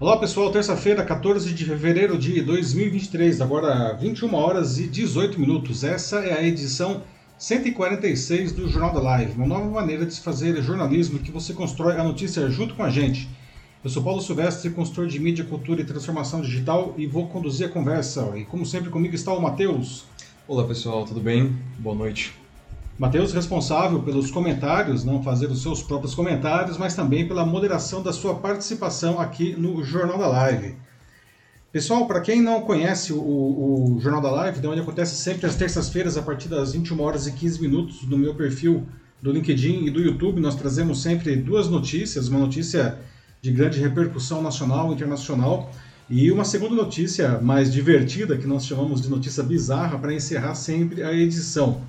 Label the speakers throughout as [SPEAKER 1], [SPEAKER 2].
[SPEAKER 1] Olá pessoal, terça-feira, 14 de fevereiro de 2023, agora 21 horas e 18 minutos. Essa é a edição 146 do Jornal da Live, uma nova maneira de se fazer jornalismo que você constrói a notícia junto com a gente. Eu sou Paulo Silvestre, consultor de mídia, cultura e transformação digital e vou conduzir a conversa. E como sempre comigo está o Matheus.
[SPEAKER 2] Olá pessoal, tudo bem? Boa noite.
[SPEAKER 1] Matheus, responsável pelos comentários, não fazer os seus próprios comentários, mas também pela moderação da sua participação aqui no Jornal da Live. Pessoal, para quem não conhece o, o, Jornal da Live, de onde acontece sempre às terças-feiras, a partir das 21 horas e 15 minutos, no meu perfil do LinkedIn e do YouTube, nós trazemos sempre duas notícias, uma notícia de grande repercussão nacional e internacional, e uma segunda notícia mais divertida, que nós chamamos de notícia bizarra, para encerrar sempre a edição.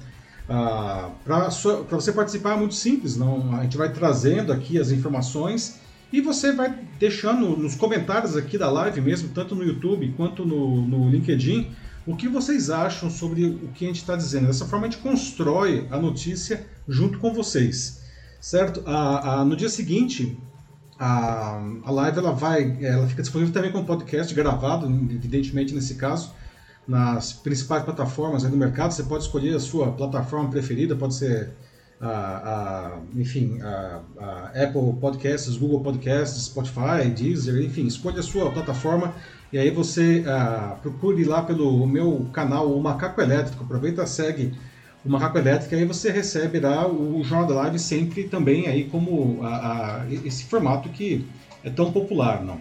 [SPEAKER 1] Ah, para você participar é muito simples, não? A gente vai trazendo aqui as informações e você vai deixando nos comentários aqui da live mesmo, tanto no YouTube quanto no, no LinkedIn, o que vocês acham sobre o que a gente está dizendo. Dessa forma a gente constrói a notícia junto com vocês, certo? Ah, ah, no dia seguinte a, a live ela vai, ela fica disponível também como podcast gravado, evidentemente nesse caso nas principais plataformas do mercado. Você pode escolher a sua plataforma preferida, pode ser a, a enfim, a, a, Apple Podcasts, Google Podcasts, Spotify, Deezer, enfim, escolha a sua plataforma e aí você uh, procure lá pelo meu canal, o Macaco Elétrico. Aproveita, segue o Macaco Elétrico aí você receberá o Jornal da Live sempre também aí como esse formato que é tão popular, não?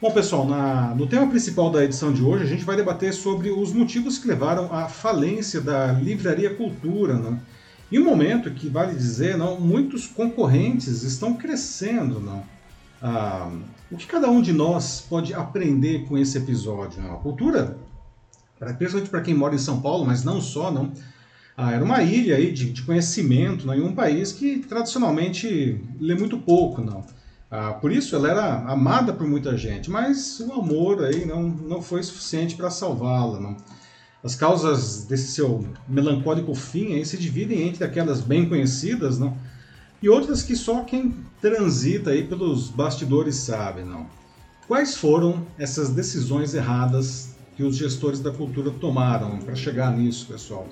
[SPEAKER 1] Bom, pessoal, na, no tema principal da edição de hoje, a gente vai debater sobre os motivos que levaram à falência da Livraria Cultura. Né? Em um momento que, vale dizer, não, muitos concorrentes estão crescendo. Não? Ah, o que cada um de nós pode aprender com esse episódio? Não? A cultura, principalmente para quem mora em São Paulo, mas não só, não, ah, era uma ilha aí de, de conhecimento não? em um país que tradicionalmente lê muito pouco. Não? Ah, por isso ela era amada por muita gente, mas o amor aí não, não foi suficiente para salvá-la. As causas desse seu melancólico fim aí se dividem entre aquelas bem conhecidas não? e outras que só quem transita aí pelos bastidores sabe. Não? Quais foram essas decisões erradas que os gestores da cultura tomaram para chegar nisso, pessoal?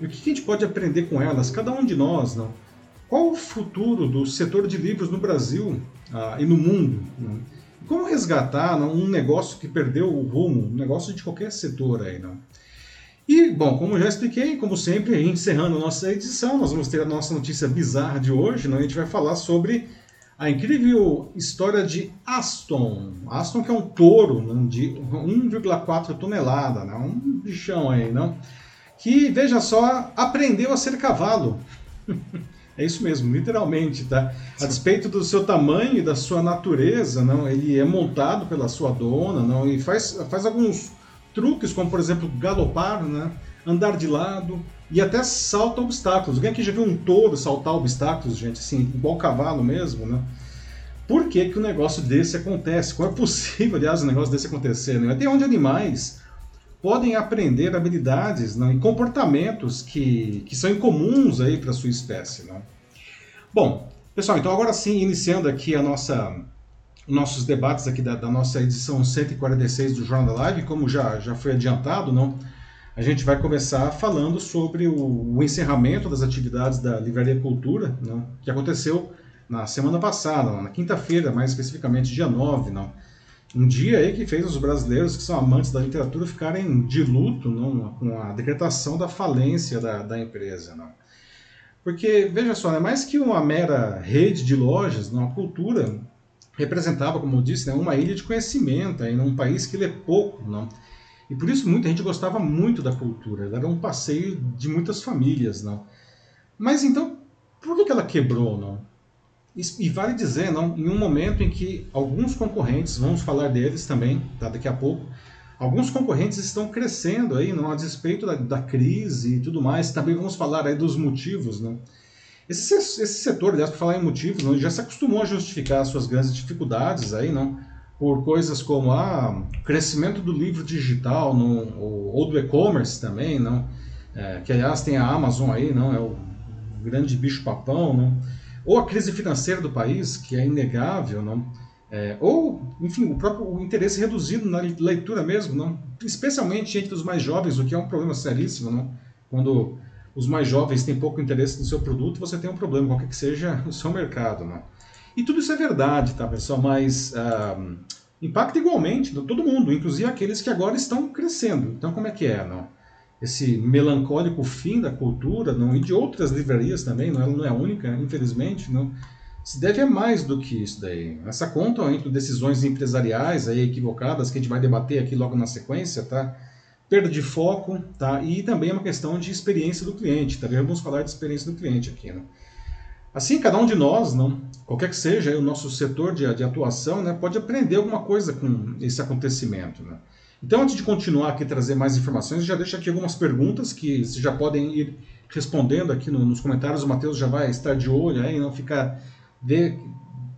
[SPEAKER 1] E o que a gente pode aprender com elas, cada um de nós? Não? Qual o futuro do setor de livros no Brasil ah, e no mundo? Né? Como resgatar não, um negócio que perdeu o rumo, um negócio de qualquer setor aí, não? E, bom, como já expliquei, como sempre, encerrando a nossa edição, nós vamos ter a nossa notícia bizarra de hoje, não? a gente vai falar sobre a incrível história de Aston. Aston que é um touro de 1,4 tonelada, não? um bichão aí, não? que, veja só, aprendeu a ser cavalo. É isso mesmo, literalmente, tá? A despeito do seu tamanho e da sua natureza, não, ele é montado pela sua dona, não, e faz, faz alguns truques, como por exemplo galopar, né? Andar de lado e até salta obstáculos. Alguém aqui já viu um touro saltar obstáculos, gente? Assim, igual cavalo mesmo, né? Por que, que um negócio desse acontece? Como é possível, aliás, um negócio desse acontecer? Né? Até onde animais podem aprender habilidades não, e comportamentos que, que são incomuns aí para sua espécie. Não? Bom, pessoal, então agora sim, iniciando aqui a nossa, nossos debates aqui da, da, nossa edição 146 do Jornal da Live, como já, já foi adiantado, não, a gente vai começar falando sobre o, o encerramento das atividades da Livraria Cultura, não, que aconteceu na semana passada, na quinta-feira, mais especificamente dia 9, não, um dia aí que fez os brasileiros que são amantes da literatura ficarem de luto não, com a decretação da falência da, da empresa. Não. Porque, veja só, é mais que uma mera rede de lojas, não, a cultura representava, como eu disse, né, uma ilha de conhecimento em um país que lê pouco. Não. E por isso muita gente gostava muito da cultura. Era um passeio de muitas famílias. Não. Mas então, por que ela quebrou? Não? E, vale dizer, não, em um momento em que alguns concorrentes, vamos falar deles também, tá, daqui a pouco, alguns concorrentes estão crescendo aí, não, a despeito da, da crise e tudo mais, também vamos falar aí dos motivos, né? Esse, esse setor, aliás, para falar em motivos, não, já se acostumou a justificar suas grandes dificuldades aí, não, por coisas como ah, crescimento do livro digital no, ou, ou do e-commerce também, não, é, que aliás tem a Amazon aí, não, é o grande bicho papão, não, ou a crise financeira do país, que é inegável, não? É, ou, enfim, o próprio o interesse reduzido na leitura mesmo, não? especialmente entre os mais jovens, o que é um problema seríssimo. Não? Quando os mais jovens têm pouco interesse no seu produto, você tem um problema, qualquer que seja o seu mercado. Não? E tudo isso é verdade, tá, pessoal? Mas impacta igualmente todo mundo, inclusive aqueles que agora estão crescendo. Então, como é que é? Não? Esse melancólico fim da cultura não? e de outras livrarias também, não, ela não é a única, infelizmente. Não? se deve a mais do que isso daí. Essa conta entre decisões empresariais aí equivocadas que a gente vai debater aqui logo na sequência, tá? Perda de foco, tá? E também é uma questão de experiência do cliente, tá? Vamos falar de experiência do cliente aqui, né? Assim, cada um de nós, não, qualquer que seja o nosso setor de, de atuação, né, pode aprender alguma coisa com esse acontecimento, né? Então, antes de continuar aqui trazer mais informações, já deixo aqui algumas perguntas que vocês já podem ir respondendo aqui no, nos comentários. O Matheus já vai estar de olho aí, não ficar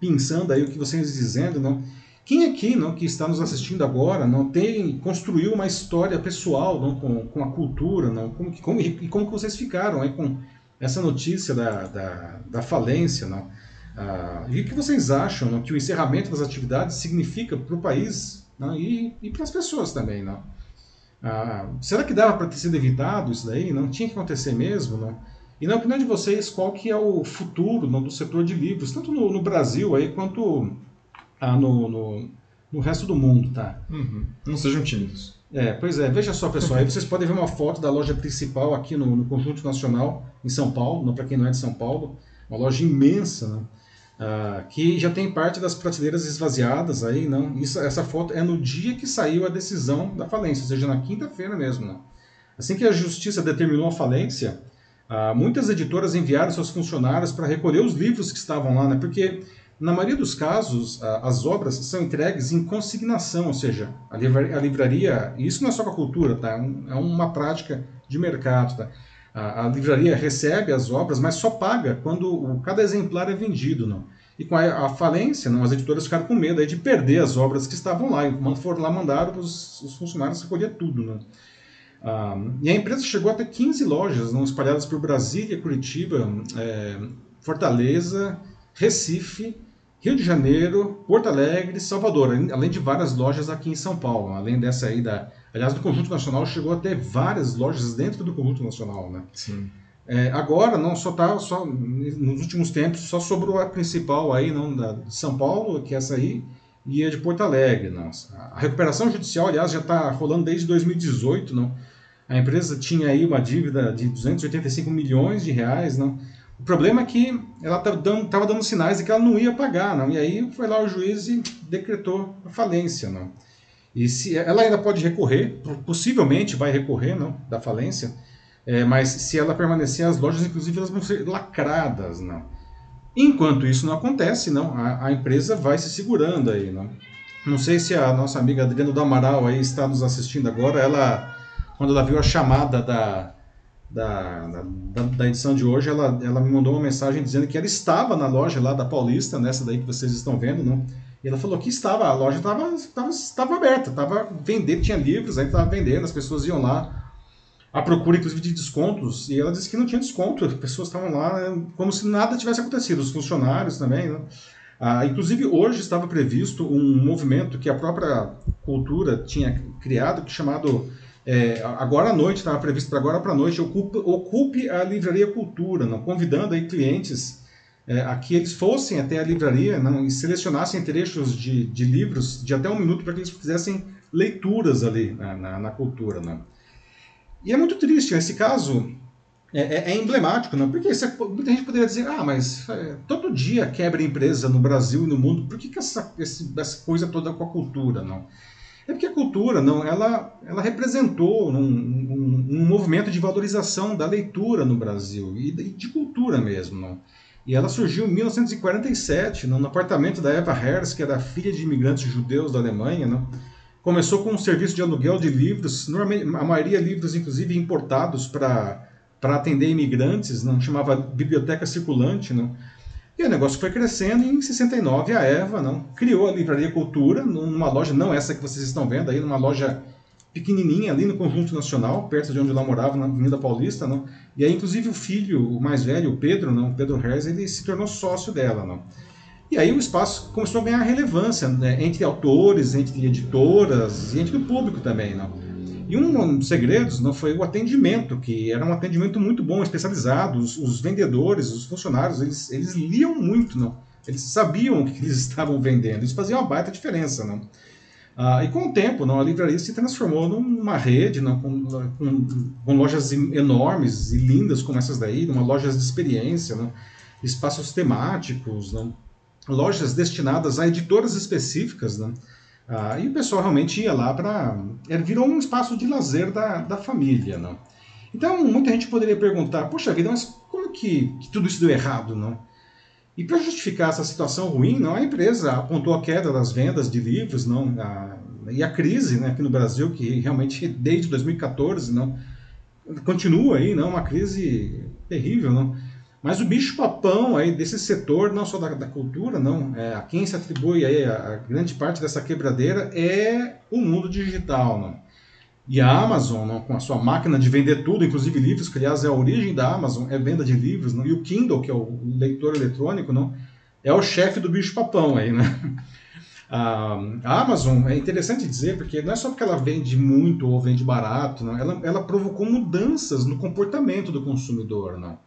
[SPEAKER 1] pensando aí o que vocês dizendo, não? Quem aqui, não, que está nos assistindo agora, não tem construiu uma história pessoal, não, com, com a cultura, não? Como, como e como que vocês ficaram aí com essa notícia da, da, da falência, não? Ah, e o que vocês acham, não, que o encerramento das atividades significa para o país, não? E, e para as pessoas também, não? Ah, será que dava para ter sido evitado isso daí? Não tinha que acontecer mesmo, não? E na opinião de vocês, qual que é o futuro no, do setor de livros, tanto no, no Brasil aí quanto ah, no, no, no, resto do mundo, tá?
[SPEAKER 2] Uhum. Não sejam tímidos.
[SPEAKER 1] É, pois é, veja só pessoal, aí vocês podem ver uma foto da loja principal aqui no, no Conjunto Nacional, em São Paulo, para quem não é de São Paulo, uma loja imensa, né? Ah, que já tem parte das prateleiras esvaziadas aí, não? Isso, essa foto é no dia que saiu a decisão da falência, ou seja, na quinta-feira mesmo, não? Assim que a justiça determinou a falência, ah, muitas editoras enviaram seus funcionários para recolher os livros que estavam lá, né? porque na maioria dos casos ah, as obras são entregues em consignação, ou seja, a livraria, isso não é só com a cultura, tá? é, é uma prática de mercado. Tá? A, a, livraria recebe as obras, mas só paga quando o, cada exemplar é vendido. Não? E com a, a, falência, não, as editoras ficaram com medo aí de perder as obras que estavam lá. E quando foram lá, mandaram os, os funcionários recolher tudo. Não? Ah, e a empresa chegou a ter 15 lojas não, espalhadas por Brasília, Curitiba, é, Fortaleza, Recife, Rio de Janeiro, Porto Alegre, Salvador, além de várias lojas aqui em São Paulo. Além dessa aí da. Aliás, do Conjunto Nacional chegou a ter várias lojas dentro do Conjunto Nacional, né?
[SPEAKER 2] Sim.
[SPEAKER 1] É, agora não só tá só nos últimos tempos só sobrou a principal aí não da de São Paulo que é essa aí e a de Porto Alegre não a recuperação judicial aliás já está rolando desde 2018 não a empresa tinha aí uma dívida de 285 milhões de reais, não? O problema é que ela estava dando, dando, sinais de que ela não ia pagar, não? E aí foi lá o juiz e decretou a falência, não? E se ela ainda pode recorrer, possivelmente vai recorrer, não, da falência, é, mas se ela permanecer, as lojas, inclusive, elas vão ser lacradas, não? Enquanto isso não acontece, não, a, a empresa vai se segurando aí, não? Não sei se a nossa amiga Adriana do Amaral aí está nos assistindo agora, ela quando ela viu a chamada da, da, da, da, edição de hoje, ela, ela me mandou uma mensagem dizendo que ela estava na loja lá da Paulista, nessa daí que vocês estão vendo, não? E ela falou que estava, a loja estava, estava, estava aberta, estava vendendo, tinha livros, aí estava vendendo, as pessoas iam lá à procura, inclusive, de descontos, e ela disse que não tinha desconto, as pessoas estavam lá né, como se nada tivesse acontecido, os funcionários também, né? Ah, inclusive, hoje estava previsto um movimento que a própria cultura tinha criado, que chamado é, agora à noite, estava previsto para agora para a noite, ocupe, ocupe, a Livraria Cultura, não, convidando aí clientes é, a que eles fossem até a livraria não, e selecionassem trechos de, de livros de até um minuto para que eles fizessem leituras ali na, na, na cultura. Não. E é muito triste, nesse caso é, é, é emblemático, não? porque muita gente poderia dizer, ah, mas é, todo dia quebra empresa no Brasil e no mundo, por que, que essa, essa coisa toda com a cultura? não? É porque a cultura, não, ela, ela representou um, um, um movimento de valorização da leitura no Brasil e de, de cultura mesmo, não. E ela surgiu em 1947, no apartamento da Eva Herz, que era filha de imigrantes judeus da Alemanha. Não? Começou com um serviço de aluguel de livros, a maioria livros, inclusive, importados para atender imigrantes, não chamava Biblioteca Circulante. Não? E o negócio foi crescendo e em 69 a Eva não, criou a Livraria Cultura, numa loja, não essa que vocês estão vendo aí, numa loja pequenininha ali no Conjunto Nacional, perto de onde ela morava, na Avenida Paulista, não? E aí, inclusive, o filho, o mais velho, o Pedro, não, o Pedro Herz, ele se tornou sócio dela, não? E aí o espaço começou a ganhar relevância né, entre autores, entre editoras e entre o público também. Não? E um dos segredos não foi o atendimento, que era um atendimento muito bom, especializado. Os, os vendedores, os funcionários, eles, eles liam muito, não? Eles sabiam o que eles estavam vendendo. Isso fazia uma baita diferença, não? Ah, e com o tempo, não, a livraria se transformou numa rede não, com, com, com, lojas enormes e lindas como essas daí, numa lojas de experiência, não, espaços temáticos, não, lojas destinadas a editoras específicas. Não, ah, e o pessoal realmente ia lá para. Virou um espaço de lazer da, da família. Não. Então, muita gente poderia perguntar: poxa vida, mas como que, que tudo isso deu errado? Não? E para justificar essa situação ruim, não, a empresa apontou a queda das vendas de livros, não, a, e a crise né, aqui no Brasil, que realmente desde 2014 não, continua aí, não, uma crise terrível. Não. Mas o bicho-papão aí desse setor, não só da, da cultura, não, é, a quem se atribui aí a, a, grande parte dessa quebradeira é o mundo digital. Não. E a Amazon, com a sua máquina de vender tudo, inclusive livros, que aliás é a origem da Amazon, é venda de livros, não, e o Kindle, que é o leitor eletrônico, não, é o chefe do bicho-papão aí, né? A, Amazon é interessante dizer, porque não é só porque ela vende muito ou vende barato, não, ela, ela provocou mudanças no comportamento do consumidor, não.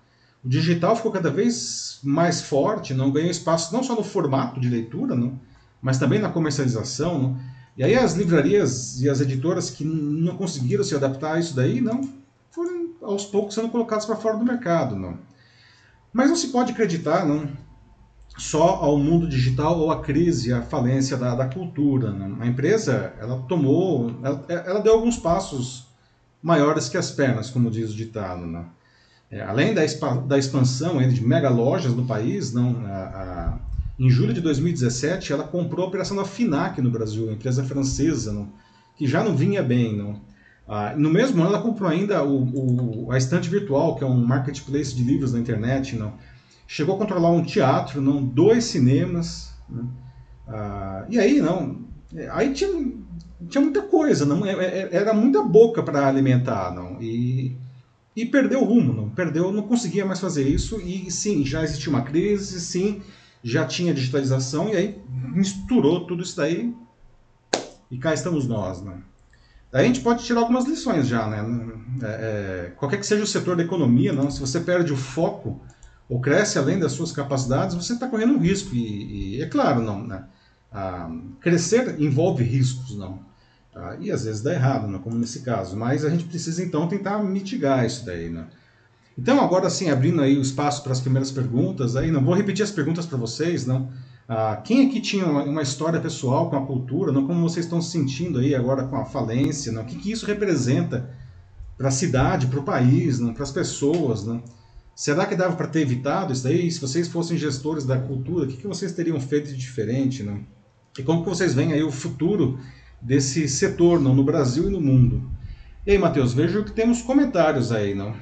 [SPEAKER 1] O digital ficou cada vez mais forte, não ganhou espaço não só no formato de leitura, não, mas também na comercialização, não. E aí as livrarias e as editoras que não conseguiram se adaptar a isso daí, não foram aos poucos sendo colocadas para fora do mercado, não. Mas não se pode acreditar, não, só ao mundo digital ou à crise, à falência da, da cultura. Não. A empresa, ela tomou, ela, ela, deu alguns passos maiores que as pernas, como diz o ditado, não. É, além da, da expansão de mega lojas no país, não, a, a em julho de 2017, ela comprou a operação da FINAC no Brasil, empresa francesa, não, que já não vinha bem. Não. Ah, no mesmo ano, ela comprou ainda o, o, a Estante Virtual, que é um marketplace de livros na internet. Não. Chegou a controlar um teatro, não, dois cinemas. Não. Ah, e aí, não, aí tinha, tinha muita coisa, não, é, é, era muita boca para alimentar. Não, e, e perdeu o rumo, não, perdeu, não conseguia mais fazer isso. E sim, já existia uma crise, sim já tinha digitalização e aí misturou tudo isso daí e cá estamos nós, né? Daí a gente pode tirar algumas lições já, né? É, é, qualquer que seja o setor da economia, não, se você perde o foco ou cresce além das suas capacidades, você está correndo um risco. E, e, é claro, não, né? Ah, crescer envolve riscos, não. Ah, e às vezes dá errado, não, como nesse caso. Mas a gente precisa então tentar mitigar isso daí, né? Então, agora sim, abrindo aí o espaço para as primeiras perguntas, aí não vou repetir as perguntas para vocês, não. Ah, quem aqui tinha uma, história pessoal com a cultura, não como vocês estão se sentindo aí agora com a falência, não? O que, que isso representa para a cidade, para o país, não? Para as pessoas, não? Será que dava para ter evitado isso daí? Se vocês fossem gestores da cultura, o que, que vocês teriam feito de diferente, não? E como que vocês veem aí o futuro desse setor, não, no Brasil e no mundo? E aí, Matheus, vejo que temos comentários aí, não?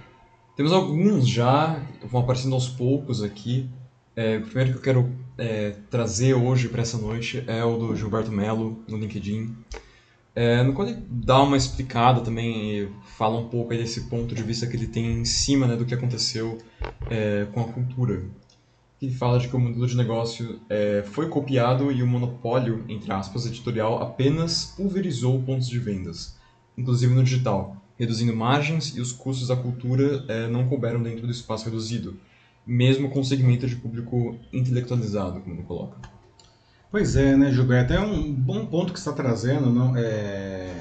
[SPEAKER 2] Temos alguns já, vão aparecendo aos poucos aqui. É, o primeiro que eu quero é, trazer hoje para essa noite é o do Gilberto Melo, no LinkedIn. É, no qual ele dá uma explicada também, fala um pouco desse ponto de vista que ele tem em cima né, do que aconteceu é, com a cultura. Ele fala de que o modelo de negócio é, foi copiado e o monopólio, entre aspas, editorial apenas pulverizou pontos de vendas, inclusive no digital reduzindo margens e os custos da cultura é, não couberam dentro do espaço reduzido, mesmo com segmento de público intelectualizado, como ele coloca.
[SPEAKER 1] Pois é, né, Gilberto? É um bom ponto que está trazendo. Não? É...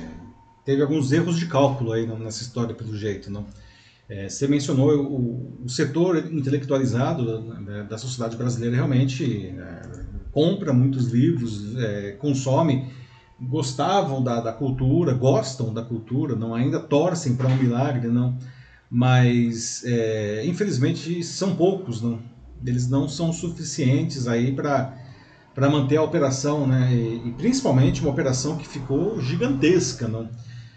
[SPEAKER 1] Teve alguns erros de cálculo aí não, nessa história, pelo jeito. Não? É, você mencionou o, o setor intelectualizado da, da, sociedade brasileira realmente é, compra muitos livros, é, consome gostavam da, da cultura, gostam da cultura, não ainda torcem para um milagre, não, mas é, infelizmente são poucos, não, eles não são suficientes aí para para manter a operação, né? E, e, principalmente uma operação que ficou gigantesca, não?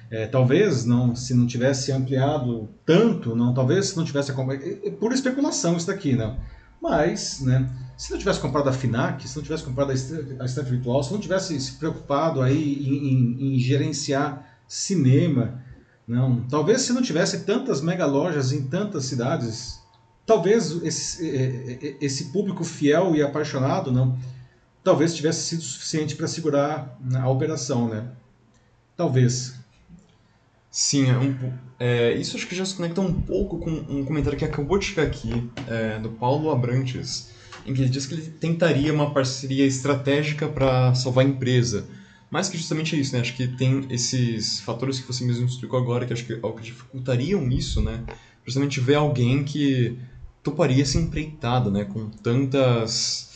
[SPEAKER 1] É, talvez não, se não tivesse ampliado tanto, não, talvez se não tivesse é, é por especulação isso daqui, não. Mas, né? Se não tivesse comprado a FINAC, se não tivesse comprado a estante virtual, se não tivesse se preocupado aí em, em, em gerenciar cinema, não, talvez se não tivesse tantas mega lojas em tantas cidades, talvez esse, esse público fiel e apaixonado não talvez tivesse sido suficiente para segurar né, a operação, né? Talvez.
[SPEAKER 2] Sim, é um, é, isso acho que já se conecta um pouco com um comentário que acabou de chegar aqui, é, do Paulo Abrantes, em que ele diz que ele tentaria uma parceria estratégica para salvar a empresa. Mais que justamente isso, né? Acho que tem esses fatores que você mesmo explicou agora, que acho que, é que dificultariam isso, né? Justamente ver alguém que toparia essa empreitada, né? Com tantas...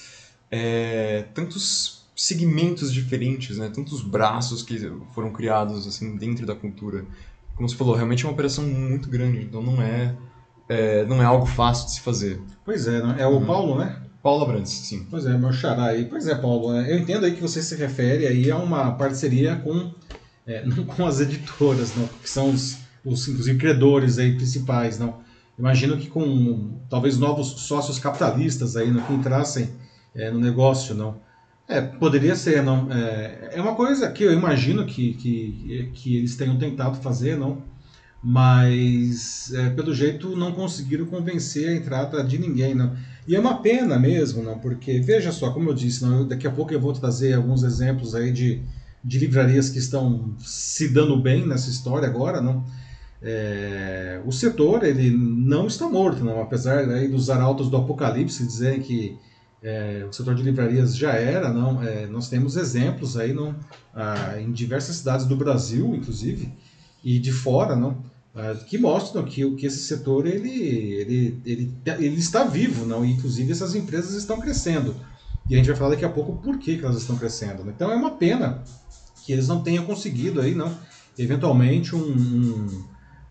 [SPEAKER 2] É, tantos segmentos diferentes, né? Tantos braços que foram criados, assim, dentro da cultura. Como você falou, realmente é uma operação muito grande, então não é... É, não é algo fácil de se fazer.
[SPEAKER 1] Pois é, né? é o uhum. Paulo, né?
[SPEAKER 2] Paulo Abrantes, sim.
[SPEAKER 1] Pois é, meu xará aí. Pois é, Paulo, né? eu entendo aí que você se refere aí a uma parceria com, é, não com as editoras, não, que são os, os, inclusive, credores aí principais, não. Imagino que com talvez novos sócios capitalistas aí, não, que entrassem é, no negócio, não. É, poderia ser, não. É, é uma coisa que eu imagino que, que, que eles tenham tentado fazer, não mas é, pelo jeito não conseguiram convencer a entrada de ninguém. Não. E é uma pena mesmo, não, porque veja só, como eu disse, não, daqui a pouco eu vou trazer alguns exemplos aí de, de livrarias que estão se dando bem nessa história agora, não. É, o setor ele não está morto, não, apesar aí dos arautos do apocalipse dizerem que é, o setor de livrarias já era, não. É, nós temos exemplos aí, não, ah, em diversas cidades do Brasil, inclusive, e de fora, não ah, que mostram que, que esse setor ele, ele, ele, ele está vivo, não? E, inclusive essas empresas estão crescendo. E a gente vai falar daqui a pouco por que, que elas estão crescendo. Né? Então é uma pena que eles não tenham conseguido aí, não, eventualmente um, um,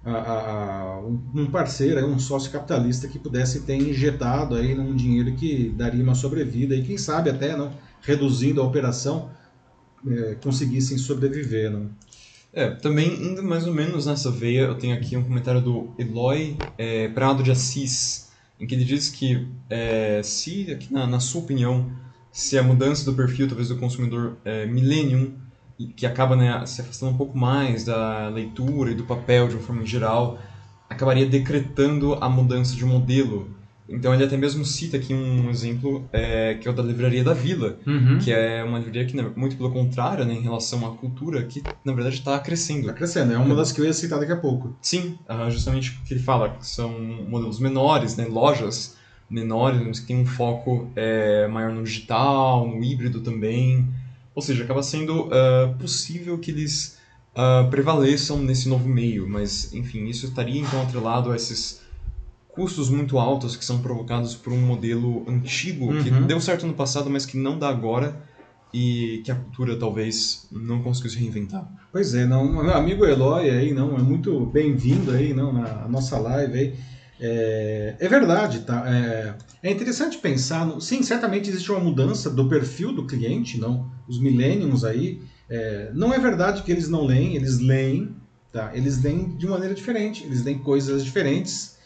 [SPEAKER 1] a, a, um parceiro, um sócio capitalista que pudesse ter injetado aí um dinheiro que daria uma sobrevida e quem sabe até não reduzindo a operação é, conseguissem sobreviver, não.
[SPEAKER 2] É, também indo mais ou menos nessa veia, eu tenho aqui um comentário do Eloy é, Prado de Assis, em que ele diz que é, se, aqui na, na, sua opinião, se a mudança do perfil, talvez do consumidor é, millennium, que acaba né, se afastando um pouco mais da leitura e do papel de uma forma geral, acabaria decretando a mudança de modelo então ele até mesmo cita aqui um exemplo é, que é o da Livraria da Vila, uhum. que é uma livraria que, muito pelo contrário, né, em relação à cultura, que na verdade está crescendo.
[SPEAKER 1] Está crescendo, é uma das que eu ia citar daqui a pouco.
[SPEAKER 2] Sim, justamente porque ele fala que são modelos menores, né, lojas menores, mas que tem um foco é, maior no digital, no híbrido também. Ou seja, acaba sendo uh, possível que eles uh, prevaleçam nesse novo meio, mas enfim, isso estaria então atrelado a esses custos muito altos que são provocados por um modelo antigo uhum. que deu certo no passado, mas que não dá agora e que a cultura talvez não conseguiu se reinventar.
[SPEAKER 1] Pois é, não, meu amigo Eloy aí, não, é muito bem-vindo aí, não, na nossa live aí. É, é verdade, tá? É, é, interessante pensar, no, sim, certamente existe uma mudança do perfil do cliente, não? Os millennials aí, é, não é verdade que eles não leem, eles leem, tá? Eles leem de maneira diferente, eles leem coisas diferentes,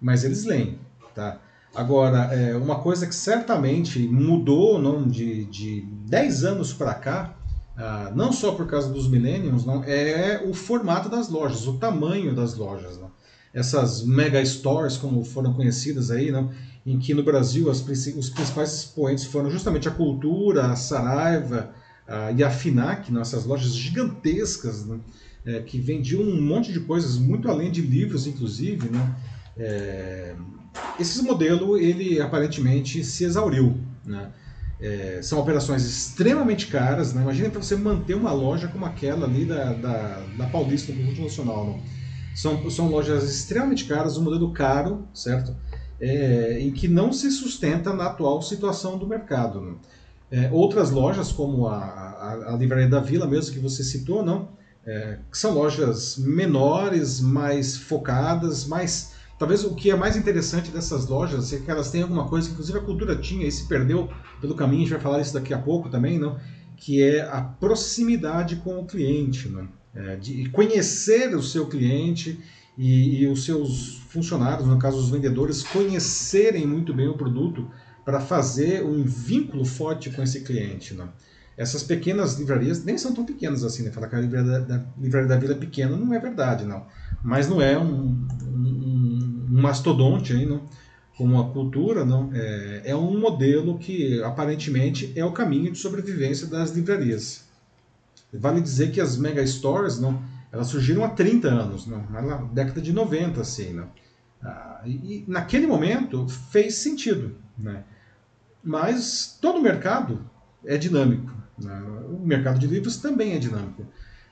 [SPEAKER 1] mas eles leem, tá? Agora, é, uma coisa que certamente mudou não, de, de 10 anos para cá, ah, não só por causa dos millennials, não, é o formato das lojas, o tamanho das lojas. Não? Essas mega stores, como foram conhecidas aí, não? em que no Brasil as, os principais expoentes foram justamente a Cultura, a Saraiva a, e a Finac, não? essas lojas gigantescas não? É, que vendiam um monte de coisas, muito além de livros, inclusive. Não? É, esse modelo, ele aparentemente se exauriu. Né? É, são operações extremamente caras. Né? Imagina para você manter uma loja como aquela ali da, da, da Paulista, do Multinacional. Não? São, são lojas extremamente caras, um modelo caro, certo? É, em que não se sustenta na atual situação do mercado. É, outras lojas, como a, a, a, Livraria da Vila, mesmo que você citou, não, é, são lojas menores, mais focadas, mais Talvez o que é mais interessante dessas lojas é que elas têm alguma coisa que inclusive a cultura tinha e se perdeu pelo caminho, a gente vai falar isso daqui a pouco também, não? que é a proximidade com o cliente, não? É, de conhecer o seu cliente e, e, os seus funcionários, no caso os vendedores, conhecerem muito bem o produto para fazer um vínculo forte com esse cliente. Não? Essas pequenas livrarias nem são tão pequenas assim, né? Falar que a livraria da, da, livraria da vila é pequena não é verdade, não. Mas não é um, um um mastodonte aí, né? como a cultura, não, é, é um modelo que aparentemente é o caminho de sobrevivência das livrarias. Vale dizer que as mega stores, não, elas surgiram há 30 anos, não, na década de 90, assim, não. Ah, e, naquele momento fez sentido, né? Mas todo mercado é dinâmico. Né? O mercado de livros também é dinâmico.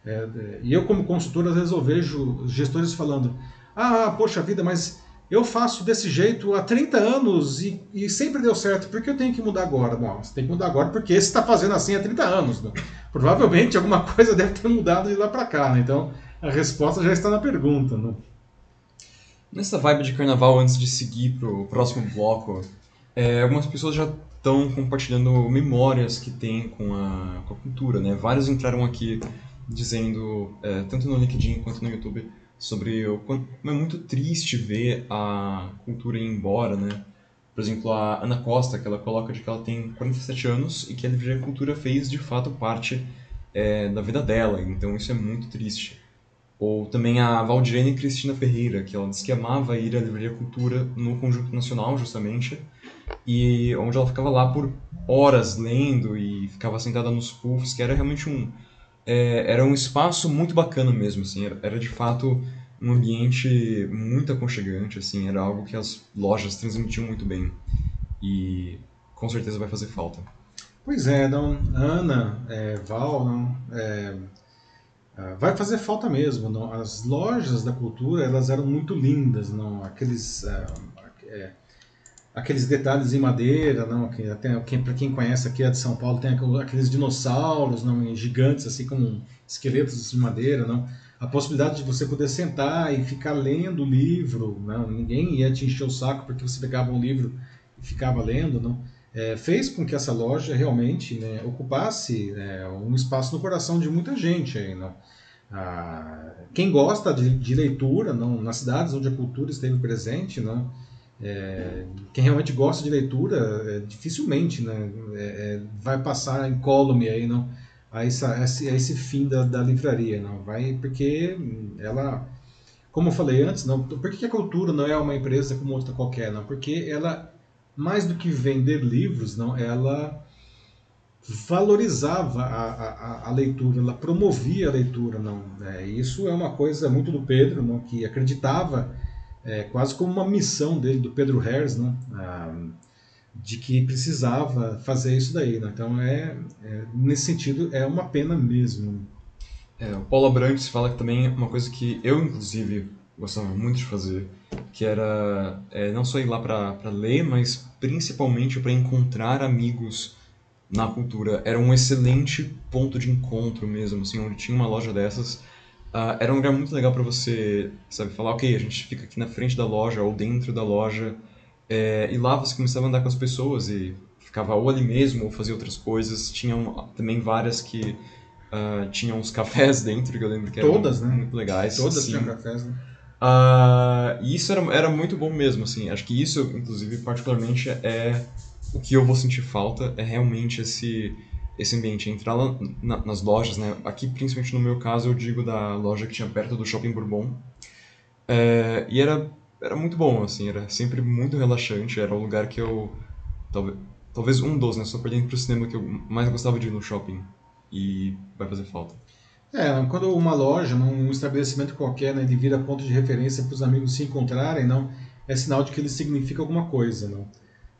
[SPEAKER 1] É, é, e eu, como consultor, às vezes eu vejo gestores falando: ah, poxa vida, mas eu faço desse jeito há 30 anos e, e, sempre deu certo, por que eu tenho que mudar agora? Bom, você tem que mudar agora porque você está fazendo assim há 30 anos. Né? Provavelmente alguma coisa deve ter mudado de lá para cá, né? então a resposta já está na pergunta. Né?
[SPEAKER 2] Nessa vibe de carnaval, antes de seguir para o próximo bloco, é, algumas pessoas já estão compartilhando memórias que têm com a, com a cultura. Né? Vários entraram aqui dizendo, é, tanto no LinkedIn quanto no YouTube, sobre o como é muito triste ver a cultura ir embora, né? Por exemplo, a Ana Costa, que ela coloca de que ela tem 47 anos e que a cultura fez de fato parte é, da vida dela, então isso é muito triste. Ou também a Valdirene Cristina Ferreira, que ela disse que amava ir à Livraria Cultura no Conjunto Nacional, justamente, e onde ela ficava lá por horas lendo e ficava sentada nos puffs, que era realmente um, é, era um espaço muito bacana mesmo, assim, era, era, de fato um ambiente muito aconchegante, assim, era algo que as lojas transmitiam muito bem. E com certeza vai fazer falta.
[SPEAKER 1] Pois é, não, Ana, é, Val, não, é, é vai fazer falta mesmo, não, as lojas da cultura elas eram muito lindas, não, aqueles é, é aqueles detalhes em madeira, não, que até quem, para quem conhece aqui a de São Paulo tem aqueles dinossauros, não, gigantes assim como esqueletos de madeira, não. A possibilidade de você poder sentar e ficar lendo o livro, não, ninguém ia te encher o saco porque você pegava um livro e ficava lendo, não. É, fez com que essa loja realmente né, ocupasse né, um espaço no coração de muita gente aí, não. Ah, quem gosta de, de leitura, não, nas cidades onde a cultura esteve presente, não é, quem realmente gosta de leitura, é, dificilmente né, é, é vai passar incólume aí, não, a, essa, a esse fim da, da livraria. Não, vai porque ela, como eu falei antes, não, por que a cultura não é uma empresa como outra qualquer? Não? Porque ela, mais do que vender livros, não, ela valorizava a, a, a leitura, ela promovia a leitura. Não, é, isso é uma coisa muito do Pedro, não, que acreditava é, quase como uma missão dele, do Pedro Harris, né? Ah, de que precisava fazer isso daí. Né? Então, é, é, nesse sentido, é uma pena mesmo.
[SPEAKER 2] É, o Paulo Abrantes fala que também uma coisa que eu, inclusive, gostava muito de fazer, que era é, não só ir lá para ler, mas principalmente para encontrar amigos na cultura. Era um excelente ponto de encontro mesmo, assim, onde tinha uma loja dessas Uh, era um lugar muito legal para você, sabe, falar, ok, a gente fica aqui na frente da loja ou dentro da loja, é, e lá você começava a andar com as pessoas e ficava ou ali mesmo ou fazia outras coisas. Tinham também várias que uh, tinham uns cafés dentro, que eu lembro que eram
[SPEAKER 1] Todas, né?
[SPEAKER 2] muito legais.
[SPEAKER 1] Todas assim. tinham cafés, né?
[SPEAKER 2] Uh, e isso era, era muito bom mesmo, assim. Acho que isso, inclusive, particularmente, é o que eu vou sentir falta, é realmente esse esse ambiente, entrar lá na, nas lojas, né? Aqui, principalmente no meu caso, eu digo da loja que tinha perto do Shopping Bourbon. É, e era, era muito bom, assim, era sempre muito relaxante, era o lugar que eu... Talvez, talvez um dos, né? Só perdendo pro cinema que eu mais gostava de ir no shopping. E vai fazer falta.
[SPEAKER 1] É, quando uma loja, um estabelecimento qualquer, né, ele vira ponto de referência para os amigos se encontrarem, não, é sinal de que ele significa alguma coisa, não.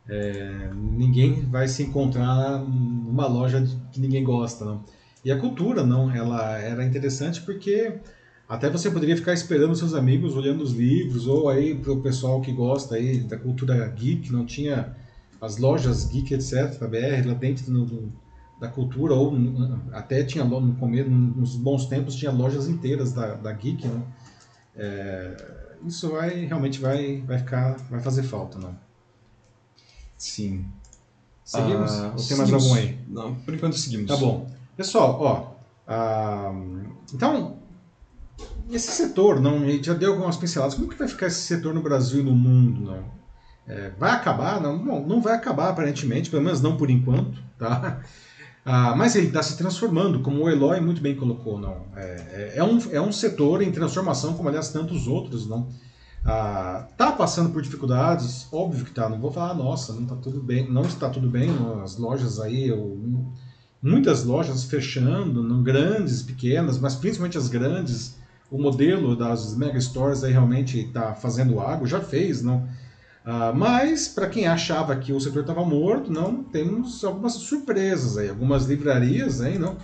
[SPEAKER 1] É, ninguém vai se encontrar numa loja que ninguém gosta, não. E a cultura, não, ela era interessante porque até você poderia ficar esperando seus amigos olhando os livros, ou aí para o pessoal que gosta aí da cultura geek, não tinha as lojas geek, etc, da BR, lá dentro do, da cultura, ou até tinha no começo, nos bons tempos, tinha lojas inteiras da, da geek, né? É, isso vai realmente vai, vai ficar, vai fazer falta, não.
[SPEAKER 2] Sim.
[SPEAKER 1] Seguimos? Ah, Ou tem mais algum aí?
[SPEAKER 2] Não, por enquanto seguimos.
[SPEAKER 1] Tá bom. Pessoal, ó. Ah, então, esse setor, não, a gente já deu algumas pinceladas. Como que vai ficar esse setor no Brasil e no mundo? Não? É, vai acabar? Não, bom, não vai acabar aparentemente, pelo menos não por enquanto, tá? Ah, mas ele está se transformando, como o Eloy muito bem colocou, não? É, é, é, um, é um setor em transformação, como aliás tantos outros, não? Ah, tá passando por dificuldades, óbvio que tá. Não vou falar, nossa, não tá tudo bem, não está tudo bem. As lojas aí, eu, muitas lojas fechando, não, grandes, pequenas, mas principalmente as grandes. O modelo das mega stores aí realmente está fazendo água, já fez, não? Ah, mas para quem achava que o setor estava morto, não temos algumas surpresas aí, algumas livrarias aí, não?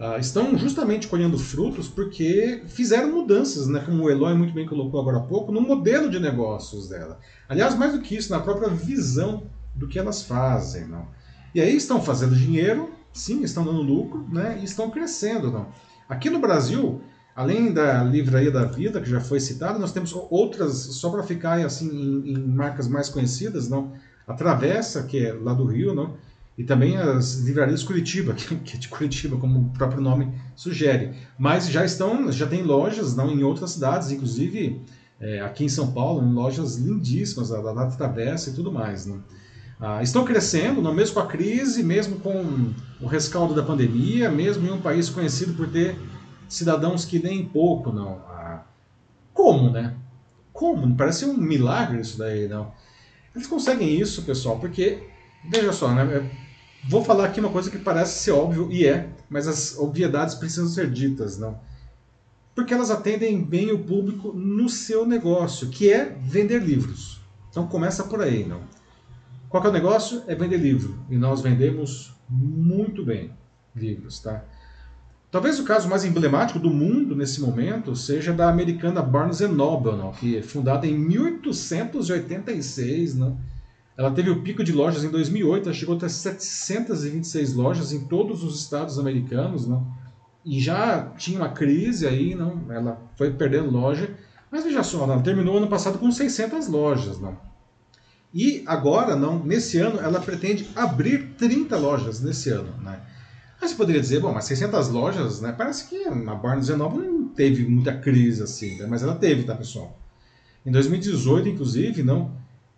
[SPEAKER 1] Uh, estão justamente colhendo frutos porque fizeram mudanças, né, como o Eloy muito bem colocou agora há pouco, no modelo de negócios dela. Aliás, mais do que isso, na própria visão do que elas fazem. Não? E aí estão fazendo dinheiro, sim, estão dando lucro, né, e estão crescendo. Não? Aqui no Brasil, além da Livraria da Vida, que já foi citada, nós temos outras, só para ficar assim em, em, marcas mais conhecidas, não? A Travessa, que é lá do Rio, não? E também as livrarias Curitiba, que é de Curitiba, como o próprio nome sugere. Mas já estão, já tem lojas não em outras cidades, inclusive é, aqui em São Paulo, lojas lindíssimas, da Travessa e tudo mais. Né? Ah, estão crescendo, não, mesmo com a crise, mesmo com o rescaldo da pandemia, mesmo em um país conhecido por ter cidadãos que nem pouco, não. Ah, como, né? Como? Parece um milagre isso daí, não. Eles conseguem isso, pessoal, porque, veja só, né? Vou falar aqui uma coisa que parece ser óbvio e é, mas as obviedades precisam ser ditas, não? Porque elas atendem bem o público no seu negócio, que é vender livros. Então começa por aí, não? Qual é o negócio? É vender livro. E nós vendemos muito bem livros, tá? Talvez o caso mais emblemático do mundo nesse momento seja da americana Barnes Noble, não? que é fundada em 1886, não? Ela teve o pico de lojas em 2008, ela chegou a ter 726 lojas em todos os estados americanos, né? e já tinha uma crise aí, não? ela foi perdendo loja, mas veja só, ela terminou ano passado com 600 lojas. Não? E agora, não, nesse ano, ela pretende abrir 30 lojas nesse ano. Né? Você poderia dizer, bom, mas 600 lojas, né? Parece que a Barnes Noble não teve muita crise assim, né? mas ela teve, tá, pessoal? Em 2018, inclusive, não,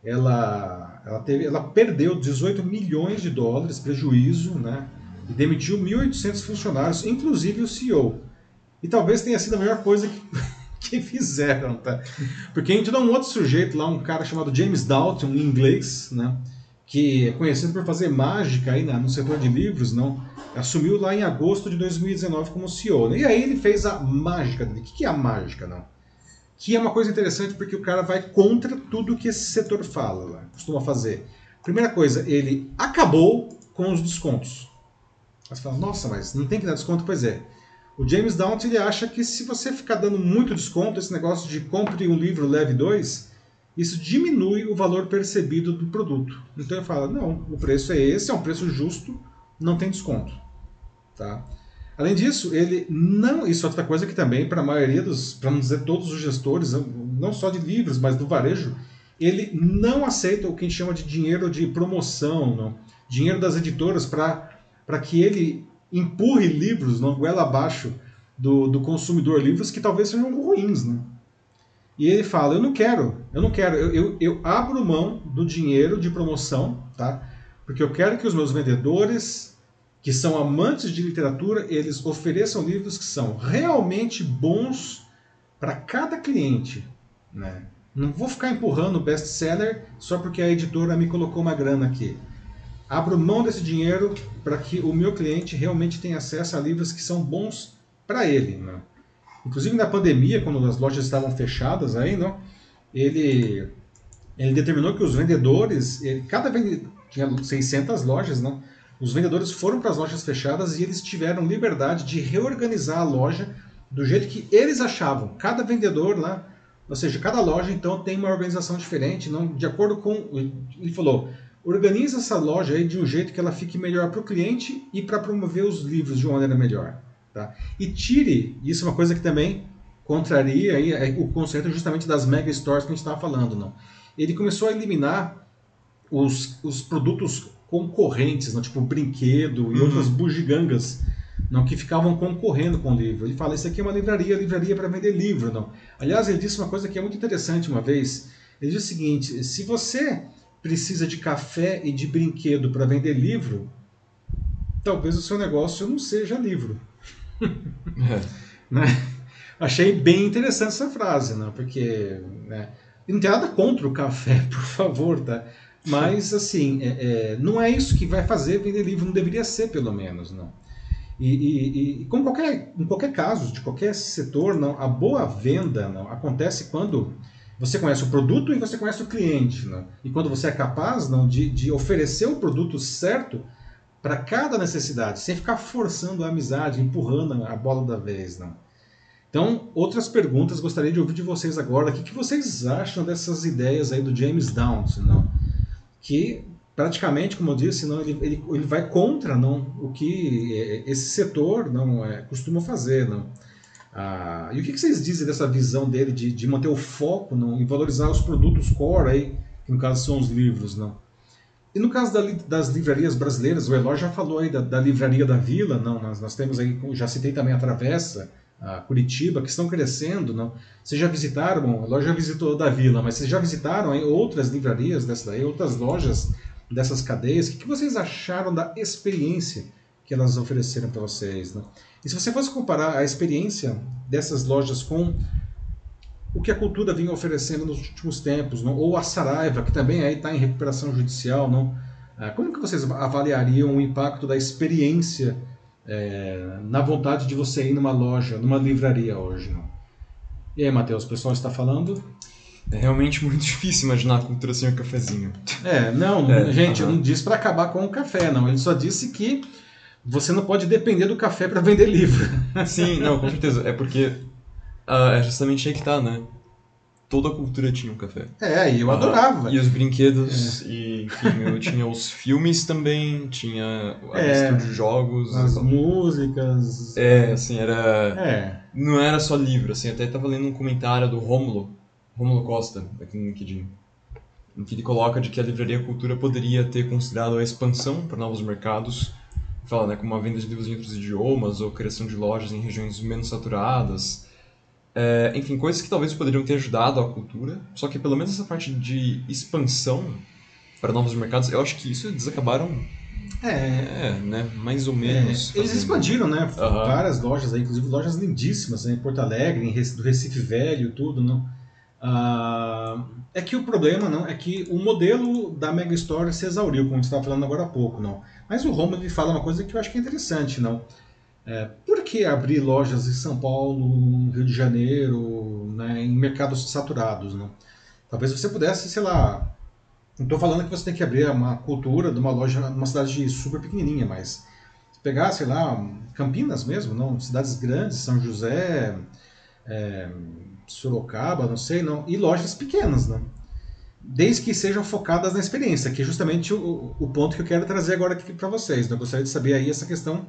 [SPEAKER 1] ela ela, teve, ela perdeu 18 milhões de dólares, prejuízo, né? E demitiu 1.800 funcionários, inclusive o CEO. E talvez tenha sido a melhor coisa que, que fizeram, tá? Porque dá um outro sujeito lá, um cara chamado James Dalton, em inglês, né? Que é conhecido por fazer mágica aí né, no setor de livros, não? Assumiu lá em agosto de 2019 como CEO. Né? E aí ele fez a mágica dele. O que é a mágica, não? Que é uma coisa interessante porque o cara vai contra tudo que esse setor fala, costuma fazer. Primeira coisa, ele acabou com os descontos. Você fala, nossa, mas não tem que dar desconto? Pois é. O James Daunt ele acha que se você ficar dando muito desconto, esse negócio de compre um livro, leve dois, isso diminui o valor percebido do produto. Então ele fala, não, o preço é esse, é um preço justo, não tem desconto. Tá? Além disso, ele não. Isso é outra coisa que também, para a maioria dos, para não dizer todos os gestores, não só de livros, mas do varejo, ele não aceita o que a gente chama de dinheiro de promoção, não? dinheiro das editoras para que ele empurre livros, não goela abaixo do, do consumidor, livros que talvez sejam ruins. Né? E ele fala: Eu não quero, eu não quero, eu, eu, eu abro mão do dinheiro de promoção, tá? porque eu quero que os meus vendedores que são amantes de literatura, eles ofereçam livros que são realmente bons para cada cliente. Né? Não vou ficar empurrando best-seller só porque a editora me colocou uma grana aqui. Abro mão desse dinheiro para que o meu cliente realmente tenha acesso a livros que são bons para ele. Né? Inclusive na pandemia, quando as lojas estavam fechadas aí, ele, ele determinou que os vendedores, ele, cada vendedor, tinha 600 lojas, não, os vendedores foram para as lojas fechadas e eles tiveram liberdade de reorganizar a loja do jeito que eles achavam. Cada vendedor lá, ou seja, cada loja então tem uma organização diferente, não de acordo com ele falou, organiza essa loja aí de um jeito que ela fique melhor para o cliente e para promover os livros de uma maneira melhor, tá? E tire, isso é uma coisa que também contraria aí é, o conceito justamente das mega stores que a gente estava falando, não? Ele começou a eliminar os, os produtos concorrentes, não, tipo brinquedo e uhum. outras bugigangas não, que ficavam concorrendo com o livro. Ele fala, isso aqui é uma livraria, livraria para vender livro. não. Aliás, ele disse uma coisa que é muito interessante uma vez. Ele disse o seguinte, se você precisa de café e de brinquedo para vender livro, talvez o seu negócio não seja livro. É. né? Achei bem interessante essa frase, não? porque né, E não tem nada contra o café, por favor, tá? Mas, assim, é, é, não é isso que vai fazer vender livro, não deveria ser, pelo menos, não. E, e, e como qualquer, em qualquer caso, de qualquer setor, não, a boa venda não, acontece quando você conhece o produto e você conhece o cliente. Não? E quando você é capaz não, de, de oferecer o produto certo para cada necessidade, sem ficar forçando a amizade, empurrando a bola da vez. Não? Então, outras perguntas gostaria de ouvir de vocês agora. O que, que vocês acham dessas ideias aí do James Downs? Não? Que praticamente, como eu disse, não, ele, ele, ele vai contra não, o que esse setor não é, costuma fazer. Não. Ah, e o que, que, vocês dizem dessa visão dele de, de manter o foco não, e valorizar os produtos core, aí, que no caso são os livros? Não? E no caso da, das livrarias brasileiras, o Eloy já falou aí da, da livraria da Vila, não, nós, nós temos aí, já citei também a Travessa, a Curitiba, que estão crescendo. Não? Vocês já visitaram, bom, a loja já visitou da Vila, mas vocês já visitaram aí outras livrarias dessa daí, outras lojas dessas cadeias? O que, vocês acharam da experiência que elas ofereceram para vocês? Né? E se você fosse comparar a experiência dessas lojas com o que a cultura vinha oferecendo nos últimos tempos, não? ou a Saraiva, que também aí está em recuperação judicial, não? Ah, como que vocês avaliariam o impacto da experiência é, na vontade de você ir numa loja, numa livraria hoje? Não? E aí, Matheus, o pessoal está falando?
[SPEAKER 2] É realmente muito difícil imaginar a cultura sem o cafezinho.
[SPEAKER 1] É, não, é, gente, uh -huh. não disse para acabar com o café, não. Ele só disse que você não pode depender do café para vender livro.
[SPEAKER 2] Sim, não, com certeza. É porque uh, é justamente aí que tá, né? Toda a cultura tinha um café.
[SPEAKER 1] É, e eu uh, adorava.
[SPEAKER 2] E os brinquedos, é. e enfim, eu tinha os filmes também, tinha a é, mistura de jogos.
[SPEAKER 1] As músicas.
[SPEAKER 2] É, assim, era. É. Não era só livro, assim, até tava lendo um comentário do Rômulo Romulo Costa, aqui no LinkedIn, em que ele coloca de que a Livraria Cultura poderia ter considerado a expansão para novos mercados, fala, né, como a venda de livros em outros idiomas ou criação de lojas em regiões menos saturadas, é, enfim, coisas que talvez poderiam ter ajudado a cultura, só que pelo menos essa parte de expansão para novos mercados, eu acho que isso eles acabaram
[SPEAKER 1] é,
[SPEAKER 2] é, né? Mais ou menos.
[SPEAKER 1] É, eles expandiram, né? Uhum. Várias lojas aí, inclusive lojas lindíssimas, né? em Porto Alegre, em Recife, do Recife Velho, tudo, não? Uh, é que o problema não é que o modelo da Mega Store se exauriu, como a gente estava falando agora há pouco, não. Mas o Romulo fala uma coisa que eu acho que é interessante, não. É, por que abrir lojas em São Paulo, Rio de Janeiro, né, em mercados saturados, não? Talvez você pudesse, sei lá, não estou falando que você tem que abrir uma cultura de uma loja numa cidade super pequenininha, mas pegar, sei lá, Campinas mesmo, não, cidades grandes, São José, é, Sorocaba, não sei, não, e lojas pequenas, né? Desde que sejam focadas na experiência, que é justamente o, o ponto que eu quero trazer agora aqui para vocês. Né? Eu gostaria de saber aí essa questão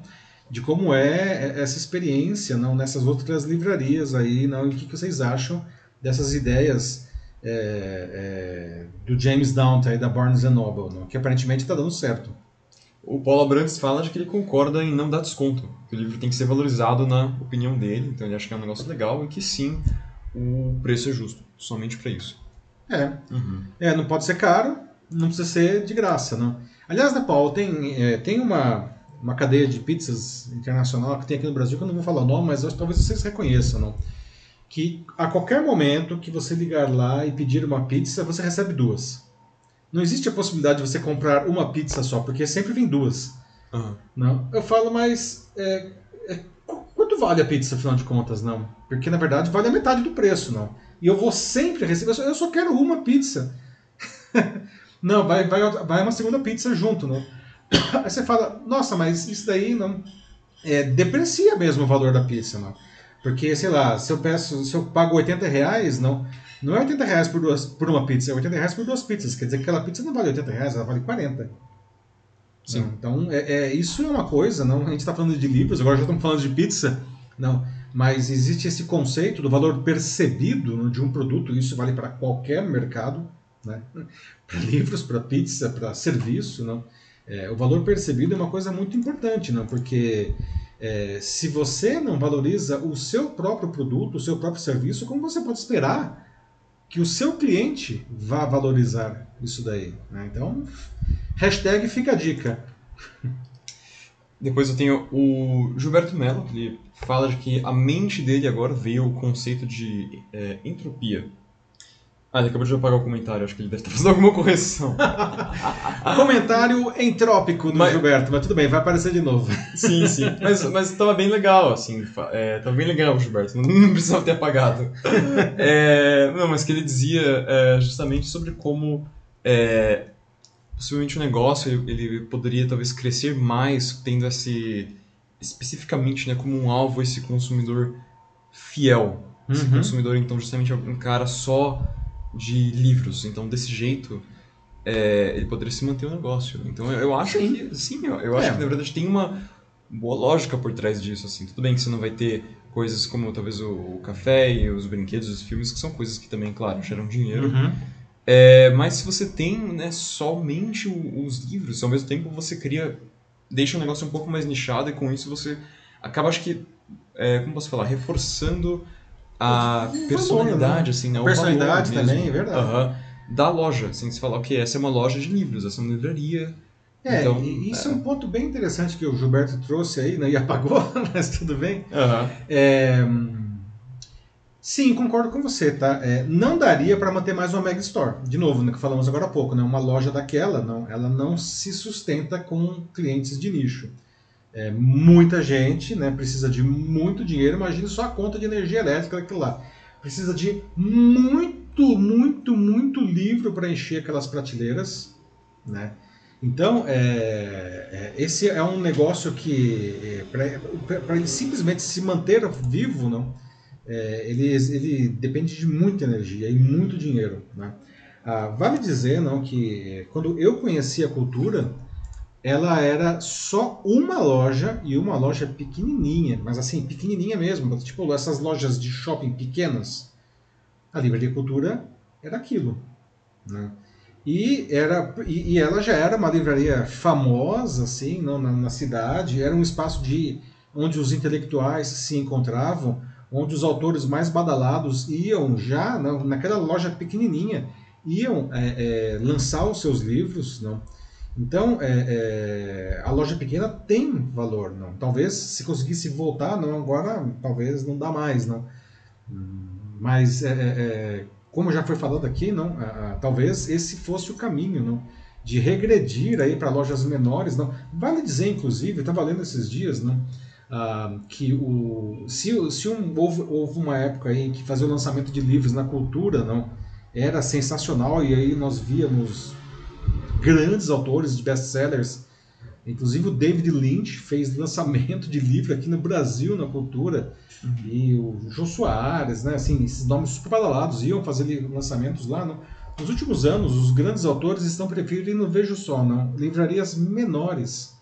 [SPEAKER 1] de como é essa experiência não nessas outras livrarias aí, não, e o que, que vocês acham dessas ideias é, é, do James Downton aí da Barnes Noble, não? que aparentemente está dando certo.
[SPEAKER 2] O Paulo Abrantes fala de que ele concorda em não dar desconto, que o livro tem que ser valorizado na opinião dele, então ele acha que é um negócio legal e que sim, o preço é justo, somente para isso.
[SPEAKER 1] É. Uhum. É, não pode ser caro, não precisa ser de graça, não. Aliás, né, Paulo, tem, é, tem uma, uma cadeia de pizzas internacional que tem aqui no Brasil, que eu não vou falar o nome, mas talvez vocês reconheçam, não? Que a qualquer momento que você ligar lá e pedir uma pizza, você recebe duas. Não existe a possibilidade de você comprar uma pizza só, porque sempre vem duas. Uhum. Não? Eu falo, mas é, é, quanto vale a pizza, afinal de contas, não? Porque na verdade vale a metade do preço, não. E eu vou sempre receber, eu só quero uma pizza. não, vai, vai, vai uma segunda pizza junto, não. Aí você fala, nossa, mas isso daí não. É, deprecia mesmo o valor da pizza, não. Porque, sei lá, se eu peço, se eu pago 80 reais, não, não é 80 reais por, duas, por uma pizza, é 80 reais por duas pizzas. Quer dizer que aquela pizza não vale 80 reais, ela vale 40. Sim. Não, então, é, é, isso é uma coisa, não? A gente está falando de livros, agora já estamos falando de pizza, não. Mas existe esse conceito do valor percebido de um produto, isso vale para qualquer mercado, né? para livros, para pizza, para serviço. Não? É, o valor percebido é uma coisa muito importante, não? porque é, se você não valoriza o seu próprio produto, o seu próprio serviço, como você pode esperar que o seu cliente vá valorizar isso daí? Né? Então, hashtag fica a dica.
[SPEAKER 2] Depois eu tenho o Gilberto Mello, que ele fala de que a mente dele agora veio o conceito de é, entropia. Ah, ele acabou de apagar o comentário, acho que ele deve estar fazendo alguma correção.
[SPEAKER 1] Comentário entrópico do
[SPEAKER 2] Mas-
[SPEAKER 1] Gilberto, mas tudo bem, vai aparecer de novo.
[SPEAKER 2] sim, sim. Mas, mas tava bem legal, assim. É, tava bem legal, Gilberto. Não, não precisava ter apagado. É, não, mas que ele dizia é, justamente sobre como é, possivelmente o negócio ele, poderia talvez crescer mais tendo esse especificamente né, como um alvo esse consumidor fiel. Esse
[SPEAKER 1] Uhum.
[SPEAKER 2] consumidor, então, justamente um cara só de livros. Então, desse jeito, é, ele poderia se manter o negócio. Então, eu, eu acho
[SPEAKER 1] Sim.
[SPEAKER 2] que, sim, eu, eu acho
[SPEAKER 1] É.
[SPEAKER 2] que, na verdade, tem uma boa lógica por trás disso, assim. Tudo bem que você não vai ter coisas como, talvez, o, o café e os brinquedos, os filmes, que são coisas que também, claro, geram dinheiro.
[SPEAKER 1] Uhum.
[SPEAKER 2] É, mas se você tem, né, somente o- os livros, ao mesmo tempo você cria, deixa o negócio um pouco mais nichado e com isso você acaba, acho que, é, como posso falar, reforçando a
[SPEAKER 1] valor,
[SPEAKER 2] personalidade,
[SPEAKER 1] né?
[SPEAKER 2] assim, né? o
[SPEAKER 1] Personalidade
[SPEAKER 2] valor
[SPEAKER 1] também, é verdade.
[SPEAKER 2] Da loja, assim, você fala, ok, essa é uma loja de livros, essa é uma livraria.
[SPEAKER 1] É,
[SPEAKER 2] Então,
[SPEAKER 1] isso é.
[SPEAKER 2] é.
[SPEAKER 1] um ponto bem interessante que o Gilberto trouxe aí, né, e apagou, mas tudo bem. É, Sim, concordo com você, tá? É, não daria para manter mais uma Mega Store. De novo, né, que falamos agora há pouco, né? Uma loja daquela, não, ela não se sustenta com clientes de nicho. É, muita gente, né? Precisa de muito dinheiro. Imagine só a conta de energia elétrica daquilo lá. Precisa de muito, muito, muito livro para encher aquelas prateleiras, né? Então, é, é, esse é um negócio que, para ele simplesmente se manter vivo, não, é, ele, ele depende de muita energia e muito dinheiro. Né? Ah, vale dizer não, que quando eu conheci a cultura, ela era só uma loja e uma loja pequenininha, mas assim, pequenininha mesmo, tipo essas lojas de shopping pequenas. A Livraria Cultura era aquilo. Né? E, era, e, e ela já era uma livraria famosa assim, não, na, na cidade, era um espaço de onde os intelectuais se encontravam, onde os autores mais badalados iam já, na, naquela loja pequenininha, iam é, é, lançar os seus livros. Não? Então, é, a loja pequena tem valor. não Talvez se conseguisse voltar, não agora talvez não dá mais. não Mas, é, como já foi falado aqui, não talvez esse fosse o caminho. não de regredir aí para lojas menores, não. Vale dizer, inclusive, estava lendo esses dias, não, ah, que o, se, se um, houve, houve, uma época aí que fazer o lançamento de livros na cultura, não, era sensacional e aí nós víamos grandes autores de best-sellers, inclusive o David Lynch fez lançamento de livro aqui no Brasil na cultura uhum. e o Jô Soares, né, assim, esses nomes super badalados iam fazer lançamentos lá, não. Nos últimos anos, os grandes autores estão preferindo, vejo só, não, livrarias menores,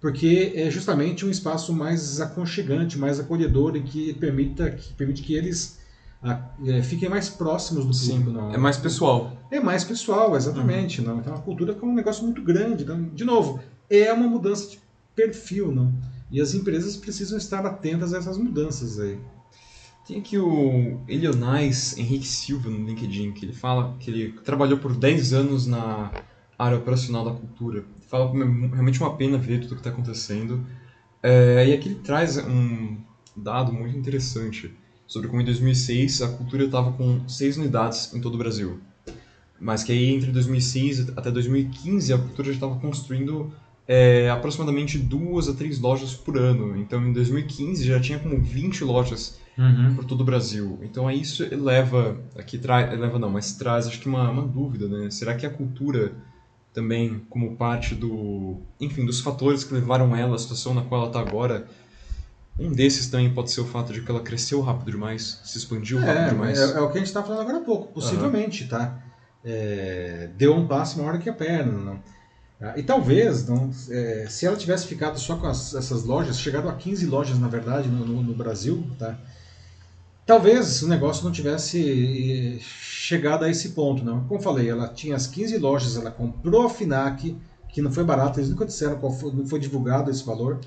[SPEAKER 1] porque é justamente um espaço mais aconchegante, mais acolhedor e que permita que permite que eles a, é, fiquem mais próximos do
[SPEAKER 2] Sim,
[SPEAKER 1] público. Não.
[SPEAKER 2] É mais pessoal.
[SPEAKER 1] É mais pessoal, exatamente. Uhum. Não. Então a cultura é um negócio muito grande. Então, de novo, é uma mudança de perfil, não? E as empresas precisam estar atentas a essas mudanças aí.
[SPEAKER 2] Tem aqui o Elionais Henrique Silva no LinkedIn, que ele fala que ele trabalhou por 10 anos na área operacional da cultura. Ele fala que é realmente uma pena ver tudo o que está acontecendo. É, e aqui ele traz um dado muito interessante sobre como em 2006 a cultura estava com 6 unidades em todo o Brasil. Mas que aí entre 2006 até 2015 a cultura já estava construindo é, aproximadamente duas a três lojas por ano. Então em 2015 já tinha como 20 lojas uhum. por todo o Brasil. Então aí isso leva, aqui traz, leva não, mas traz acho que uma, uma dúvida, né? Será que a cultura também como parte do, enfim, dos fatores que levaram ela à situação na qual ela está agora, um desses também pode ser o fato de que ela cresceu rápido demais, se expandiu
[SPEAKER 1] é,
[SPEAKER 2] rápido demais.
[SPEAKER 1] É, é, o que a gente está falando agora há pouco, possivelmente, uhum. tá? É, deu um passo maior que a perna, não? E talvez, não, é, se ela tivesse ficado só com as, essas lojas, chegado a 15 lojas, na verdade, no, no, no, Brasil, tá? talvez o negócio não tivesse chegado a esse ponto. Não. Como falei, ela tinha as 15 lojas, ela comprou a FINAC, que não foi barato, eles nunca disseram qual foi, não foi divulgado esse valor.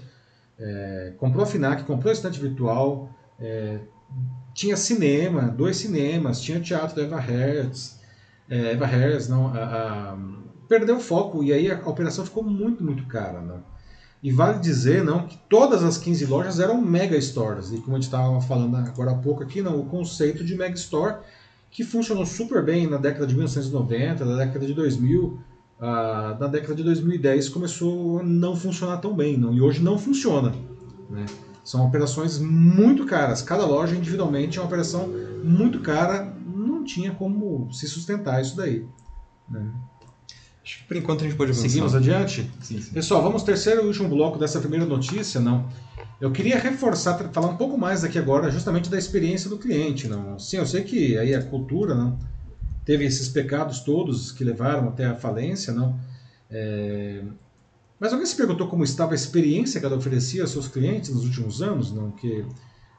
[SPEAKER 1] É, comprou a FINAC, comprou a estante virtual, é, tinha cinema, dois cinemas, tinha teatro da Eva Hertz, é, Eva Hertz, não, a, a, perdeu o foco e aí a, operação ficou muito, muito cara. Não. E vale dizer não, que todas as 15 lojas eram mega stores, e como a gente estava falando agora há pouco aqui, não, o conceito de mega store, que funcionou super bem na década de 1990, na década de 2000, ah, na década de 2010 começou a não funcionar tão bem, não, e hoje não funciona. Né? São operações muito caras. Cada loja individualmente é uma operação muito cara. Não tinha como se sustentar isso daí. Né?
[SPEAKER 2] Acho que por enquanto a gente pode
[SPEAKER 1] avançar. Seguimos adiante?
[SPEAKER 2] Sim, sim.
[SPEAKER 1] Pessoal, vamos ao terceiro e último bloco dessa primeira notícia, não? Eu queria reforçar, falar um pouco mais aqui agora, justamente da experiência do cliente, não? Sim, eu sei que aí a cultura, não? Teve esses pecados todos que levaram até a falência, não? É... Mas alguém se perguntou como estava a experiência que ela oferecia aos seus clientes nos últimos anos, não? Que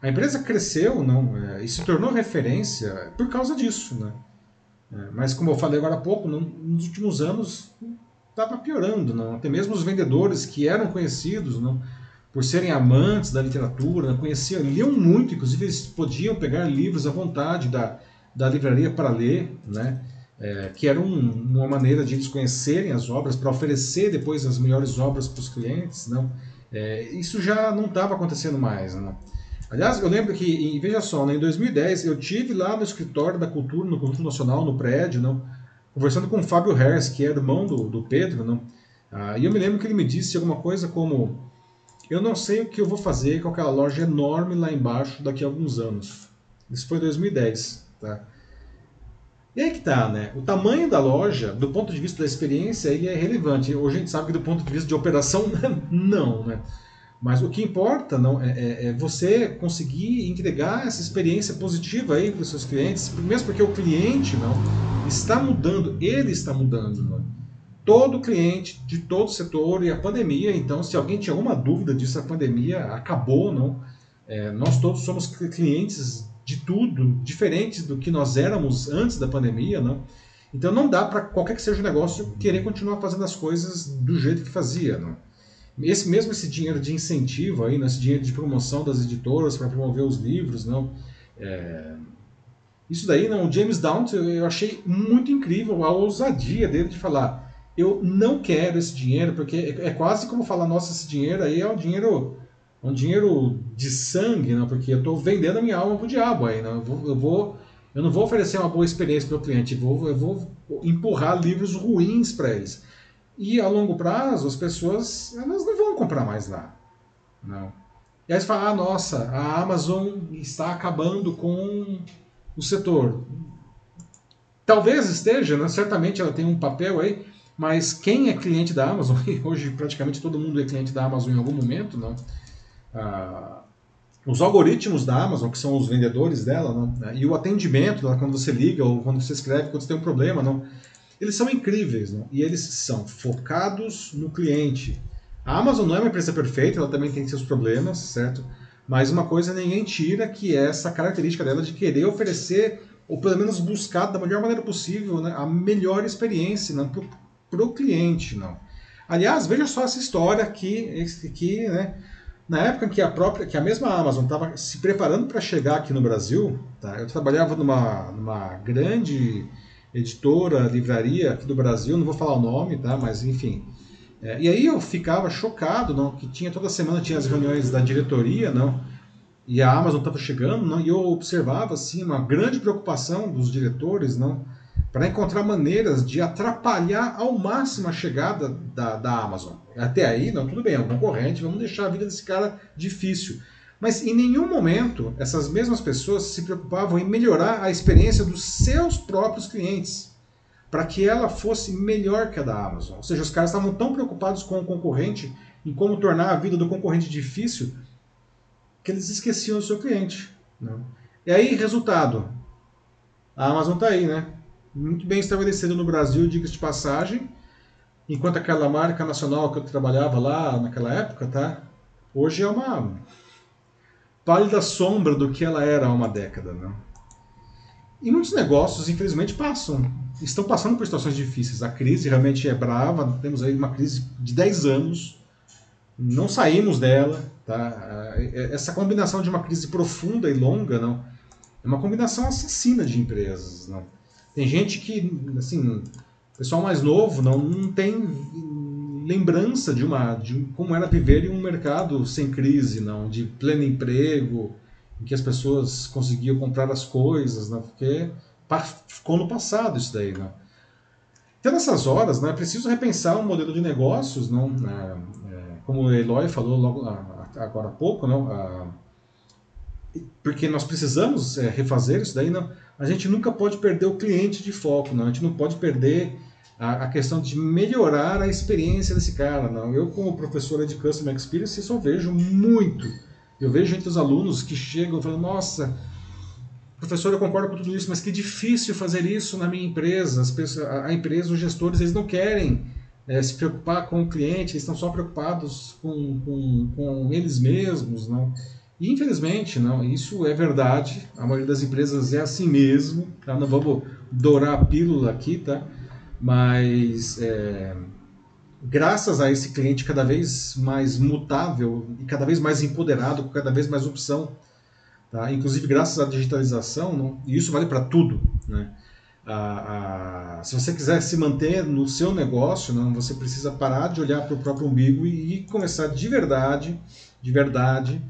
[SPEAKER 1] a empresa cresceu, não? É, e se tornou referência por causa disso, né? É, mas como eu falei agora há pouco, não, nos últimos anos estava piorando, não? Até mesmo os vendedores que eram conhecidos, não? por serem amantes da literatura, conheciam, liam muito, inclusive eles podiam pegar livros à vontade da, da livraria para ler, né? É, que era um, uma maneira de eles conhecerem as obras para oferecer depois as melhores obras para os clientes, não? É, isso já não estava acontecendo mais, não? Aliás, eu lembro que, veja só, né, em 2010 eu tive lá no escritório da Cultura, no Cultura Nacional, no prédio, não? conversando com o Fábio Harris, que era irmão do, do Pedro, não? Ah, e eu me lembro que ele me disse alguma coisa como eu não sei o que eu vou fazer com aquela loja enorme lá embaixo daqui a alguns anos. Isso foi 2010, tá? E aí que tá, né? O tamanho da loja, do ponto de vista da experiência, ele é relevante. Hoje a gente sabe que do ponto de vista de operação, não, né? Mas o que importa não é, é, é você conseguir entregar essa experiência positiva aí para os seus clientes, mesmo porque o cliente não está mudando, ele está mudando. Não? todo cliente de todo setor e a pandemia. Então, se alguém tinha alguma dúvida disso, a pandemia acabou, não? É, nós todos somos clientes de tudo, diferentes do que nós éramos antes da pandemia, não? Então, não dá para qualquer que seja o negócio querer continuar fazendo as coisas do jeito que fazia, não? Esse mesmo esse dinheiro de incentivo aí, né, esse dinheiro de promoção das editoras para promover os livros, não? É... Isso daí, não, o James Down, eu achei muito incrível a ousadia dele de falar eu não quero esse dinheiro, porque é, quase como falar, nossa, esse dinheiro aí é um dinheiro, um dinheiro de sangue, não? porque eu estou vendendo a minha alma para o diabo aí, não? Eu, vou, eu, vou, eu não vou oferecer uma boa experiência para o cliente, eu vou, eu vou empurrar livros ruins para eles. E a longo prazo, as pessoas elas não vão comprar mais lá. Não. E aí você fala, ah, nossa, a Amazon está acabando com o setor. Talvez esteja, né? certamente ela tem um papel aí, mas quem é cliente da Amazon, e hoje praticamente todo mundo é cliente da Amazon em algum momento, não? Ah, os algoritmos da Amazon, que são os vendedores dela, não? e o atendimento dela, quando você liga ou quando você escreve, quando você tem um problema, não? eles são incríveis não? e eles são focados no cliente. A Amazon não é uma empresa perfeita, ela também tem seus problemas, certo? Mas uma coisa ninguém tira que é essa característica dela de querer oferecer, ou pelo menos buscar da melhor maneira possível, né, a melhor experiência né, para o cliente, não. Aliás, veja só essa história aqui, que, né, na época que a própria, que a mesma Amazon estava se preparando para chegar aqui no Brasil, tá, eu trabalhava numa, numa grande editora, livraria aqui do Brasil, não vou falar o nome, tá, mas enfim. É, e aí eu ficava chocado, não, que tinha toda semana tinha as reuniões da diretoria, não, e a Amazon estava chegando, não, e eu observava assim uma grande preocupação dos diretores, não, para encontrar maneiras de atrapalhar ao máximo a chegada da, da Amazon. Até aí, não, tudo bem, é um concorrente, vamos deixar a vida desse cara difícil. Mas em nenhum momento essas mesmas pessoas se preocupavam em melhorar a experiência dos seus próprios clientes, para que ela fosse melhor que a da Amazon. Ou seja, os caras estavam tão preocupados com o concorrente, em como tornar a vida do concorrente difícil, que eles esqueciam o seu cliente. Né? E aí, resultado, a Amazon está aí, né? muito bem estabelecido no Brasil, diga de passagem, enquanto aquela marca nacional que eu trabalhava lá naquela época, tá? Hoje é uma pálida sombra do que ela era há uma década, né? E muitos negócios, infelizmente, passam, estão passando por situações difíceis. A crise realmente é brava, temos aí uma crise de 10 anos, não saímos dela, tá? Essa combinação de uma crise profunda e longa, não, é uma combinação assassina de empresas, não? Tem gente que, assim, pessoal mais novo não, não tem lembrança de uma de como era viver em um mercado sem crise, não, de pleno emprego, em que as pessoas conseguiam comprar as coisas, não, porque ficou no passado isso daí, né? Então, nessas horas, né, é preciso repensar um modelo de negócios, não, é, é, como o Eloy falou logo agora há pouco, não, a, porque nós precisamos é, refazer isso daí, não, a gente nunca pode perder o cliente de foco, não, a gente não pode perder a, a questão de melhorar a experiência desse cara. Não. Eu, como professora de Customer Experience, só vejo muito. Eu vejo entre os alunos que chegam falam, nossa, professor, eu concordo com tudo isso, mas que difícil fazer isso na minha empresa. As pessoas, a empresa, os gestores, eles não querem é, se preocupar com o cliente, eles estão só preocupados com, com, com eles mesmos, não? E, infelizmente, não, isso é verdade. A maioria das empresas é assim mesmo. Tá? Não vamos dourar a pílula aqui, tá? Mas é, graças a esse cliente cada vez mais mutável e cada vez mais empoderado, com cada vez mais opção, tá? inclusive graças à digitalização, não, e isso vale para tudo. Né? A, a, se você quiser se manter no seu negócio, não, você precisa parar de olhar para o próprio umbigo e, e, começar de verdade, de verdade,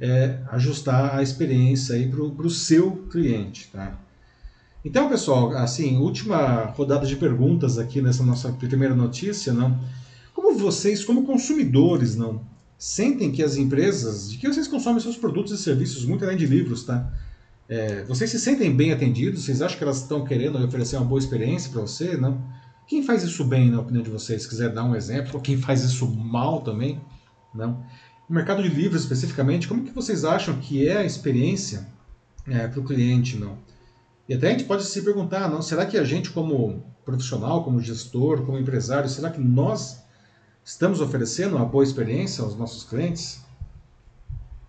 [SPEAKER 1] é, ajustar a experiência para o seu cliente. Tá? Então, pessoal, assim, última rodada de perguntas aqui nessa nossa primeira notícia, não? Como vocês, como consumidores, não sentem que as empresas, de que vocês consomem seus produtos e serviços muito além de livros, tá? É, vocês se sentem bem atendidos? Vocês acham que elas estão querendo oferecer uma boa experiência para você, não? Quem faz isso bem, na opinião de vocês? Se quiser dar um exemplo, ou quem faz isso mal também, não? No mercado de livros especificamente, como que vocês acham que é a experiência é, para o cliente, não? E até a gente pode se perguntar, não, será que a gente como profissional, como gestor, como empresário, será que nós estamos oferecendo uma boa experiência aos nossos clientes?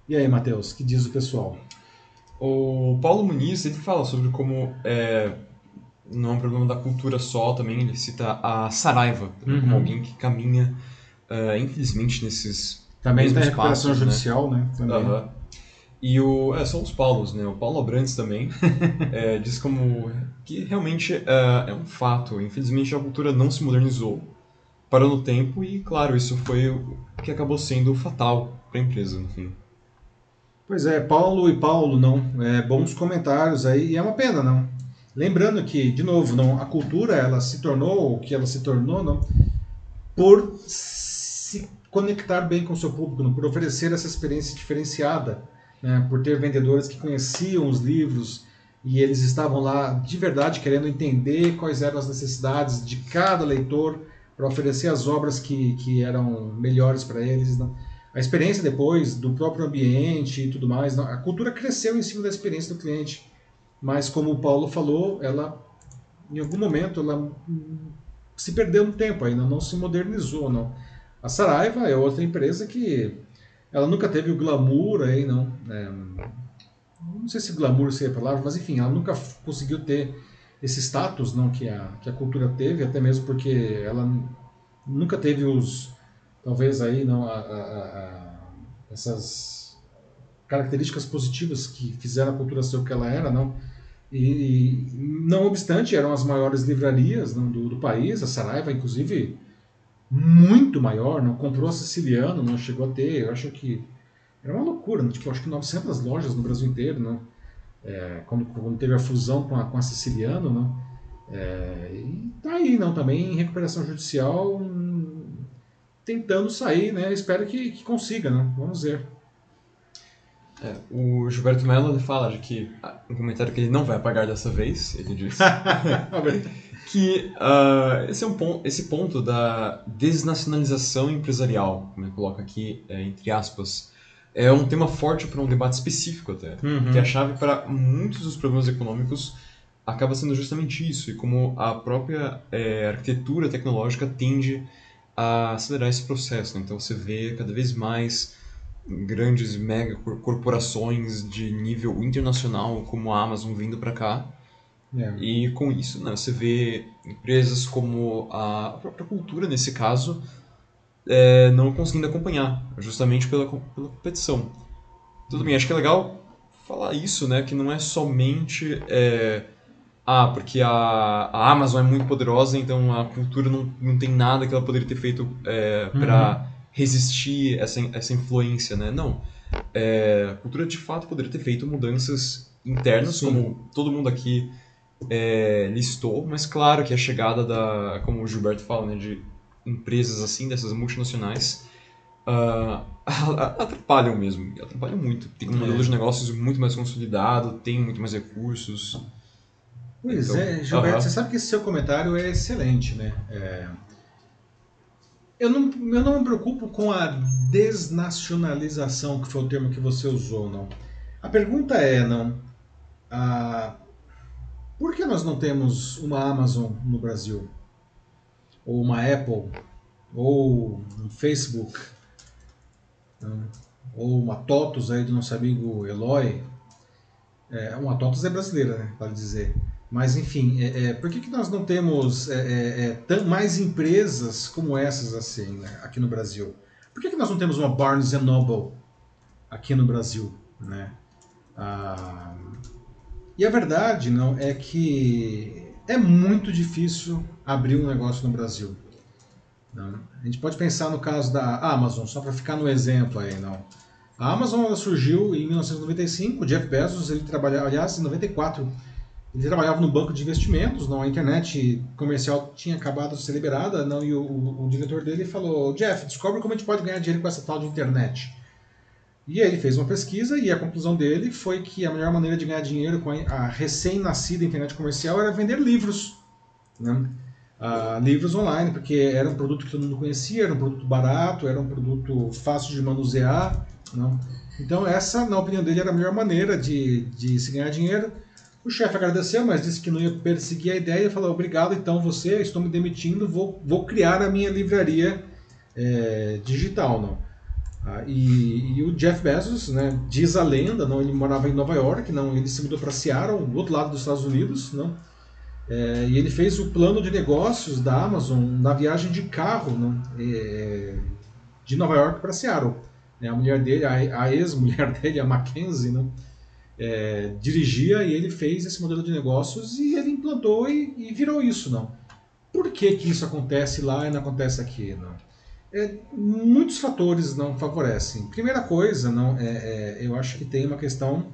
[SPEAKER 1] E aí, Matheus, que diz o pessoal?
[SPEAKER 2] O Paulo Muniz, ele fala sobre como é, não é um problema da cultura só também, ele cita a Saraiva uhum. como alguém que caminha, uh, infelizmente, nesses
[SPEAKER 1] Também está em recuperação passos, né? judicial, né? né? Também.
[SPEAKER 2] Uhum. E o, é, são os Paulos, né? O Paulo Abrantes também é, diz como que realmente é, é, um fato. Infelizmente a cultura não se modernizou, parou no tempo e, claro, isso foi o que acabou sendo fatal para a empresa, no fim.
[SPEAKER 1] Pois é, Paulo e Paulo, não. É, bons comentários aí, e é uma pena, não. Lembrando que, de novo, não, a cultura ela se tornou o que ela se tornou, não, por se conectar bem com o seu público, não, por oferecer essa experiência diferenciada né, por ter vendedores que conheciam os livros e eles estavam lá de verdade querendo entender quais eram as necessidades de cada leitor para oferecer as obras que, que eram melhores para eles. Né? A experiência depois do próprio ambiente e tudo mais, a cultura cresceu em cima da experiência do cliente, mas como o Paulo falou, ela em algum momento ela se perdeu no tempo ainda, não se modernizou, não. A Saraiva é outra empresa que ela nunca teve o glamour aí, não. É, não sei se glamour seria a palavra, mas enfim, ela nunca conseguiu ter esse status não que a, que a cultura teve, até mesmo porque ela nunca teve os, talvez aí, não, a, a, essas características positivas que fizeram a cultura ser o que ela era, não. E, não obstante, eram as maiores livrarias não, do, do país, a Saraiva, inclusive, muito maior, não comprou a Siciliano, não chegou a ter, eu acho que era uma loucura, né? tipo, acho que 900 lojas no Brasil inteiro, né? É, quando, quando, teve a fusão com a, com a Siciliano, né? É, e tá aí, não, também em recuperação judicial, hum, tentando sair, né? Espero que, que consiga, né? Vamos ver.
[SPEAKER 2] É, o Gilberto Mello fala que um comentário que ele não vai apagar dessa vez, ele disse. que uh, esse, é um ponto, esse ponto da desnacionalização empresarial, como ele coloca aqui, é, entre aspas, é um tema forte para um debate específico até. Uhum. Que a chave para muitos dos problemas econômicos acaba sendo justamente isso, e como a própria é, arquitetura tecnológica tende a acelerar esse processo. Né? Então você vê cada vez mais grandes mega corporações de nível internacional como a Amazon vindo para cá é. E com isso, né, você vê empresas como a própria cultura, nesse caso, é, não conseguindo acompanhar, justamente pela, pela competição. Tudo bem, acho que é legal falar isso, né, que não é somente... É, ah, porque a, a Amazon é muito poderosa, então a cultura não, não tem nada que ela poderia ter feito é, para uhum. resistir essa, essa influência, né? Não. É, a cultura de fato poderia ter feito mudanças internas, Sim. como todo mundo aqui é, listou, mas claro que a chegada da, como o Gilberto fala, né, de empresas assim, dessas multinacionais, uh, atrapalham mesmo, atrapalham muito. Tem um modelo é. de negócios muito mais consolidado, tem muito mais recursos.
[SPEAKER 1] Pois então, é, Gilberto, uh -huh. você sabe que esse seu comentário é excelente, né? É... Eu, não, eu não me preocupo com a desnacionalização, que foi o termo que você usou, não. A pergunta é, não, a... por que nós não temos uma Amazon no Brasil? Ou uma Apple? Ou um Facebook? Né? ou uma TOTUS aí do nosso amigo Eloy. É, uma TOTUS é brasileira, né, para dizer. Mas, enfim, é, é, por que, que nós não temos é, é, é mais empresas como essas assim né, aqui no Brasil? Por que, que nós não temos uma Barnes Noble aqui no Brasil? Né? Ah, e a verdade não é que é muito difícil abrir um negócio no Brasil. Não. A gente pode pensar no caso da Amazon, só para ficar no exemplo aí, não. A Amazon surgiu em 1995, o Jeff Bezos, ele trabalhava, aliás, em 94, ele trabalhava no banco de investimentos, não, a internet comercial tinha acabado de ser liberada, não, e o, o, o diretor dele falou, Jeff, descobre como a gente pode ganhar dinheiro com essa tal de internet. E ele fez uma pesquisa e a conclusão dele foi que a melhor maneira de ganhar dinheiro com a recém-nascida internet comercial era vender livros. Né? uh, livros online, porque era um produto que todo mundo conhecia, era um produto barato, era um produto fácil de manusear. Não? Então, essa, na opinião dele, era a melhor maneira de, de se ganhar dinheiro. O chefe agradeceu, mas disse que não ia perseguir a ideia e falou: Obrigado, então você, estou me demitindo, vou, vou criar a minha livraria é, digital. Não? Ah, e, e, o Jeff Bezos, né, diz a lenda, não, ele morava em Nova York, não, ele se mudou para Seattle, do outro lado dos Estados Unidos, não, é, e ele fez o plano de negócios da Amazon na viagem de carro né, é, de Nova York para Seattle. É, a mulher dele, a, a ex-mulher dele, a Mackenzie, né, é, dirigia e ele fez esse modelo de negócios e ele implantou e, e, virou isso. Não. Por que, que isso acontece lá e não acontece aqui? Não? É, muitos fatores não favorecem. Primeira coisa, não, é, é eu acho que tem uma questão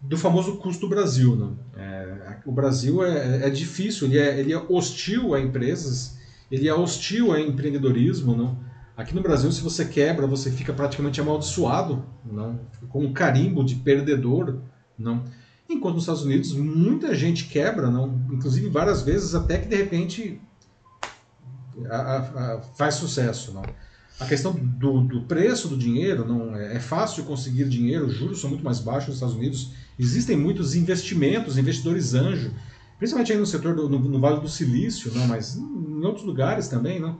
[SPEAKER 1] do famoso custo Brasil. Né? É, o Brasil é, é difícil, ele é, ele é hostil a empresas, ele é hostil a empreendedorismo. Não? Aqui no Brasil, se você quebra, você fica praticamente amaldiçoado, não? com um carimbo de perdedor. Não? Enquanto nos Estados Unidos, muita gente quebra, não? inclusive várias vezes, até que de repente a, a, faz sucesso. Não? A questão do, do, preço do dinheiro, não é, é fácil conseguir dinheiro, os juros são muito mais baixos nos Estados Unidos, existem muitos investimentos, investidores anjo, principalmente aí no setor do, no, no, Vale do Silício, não, mas em outros lugares também, não.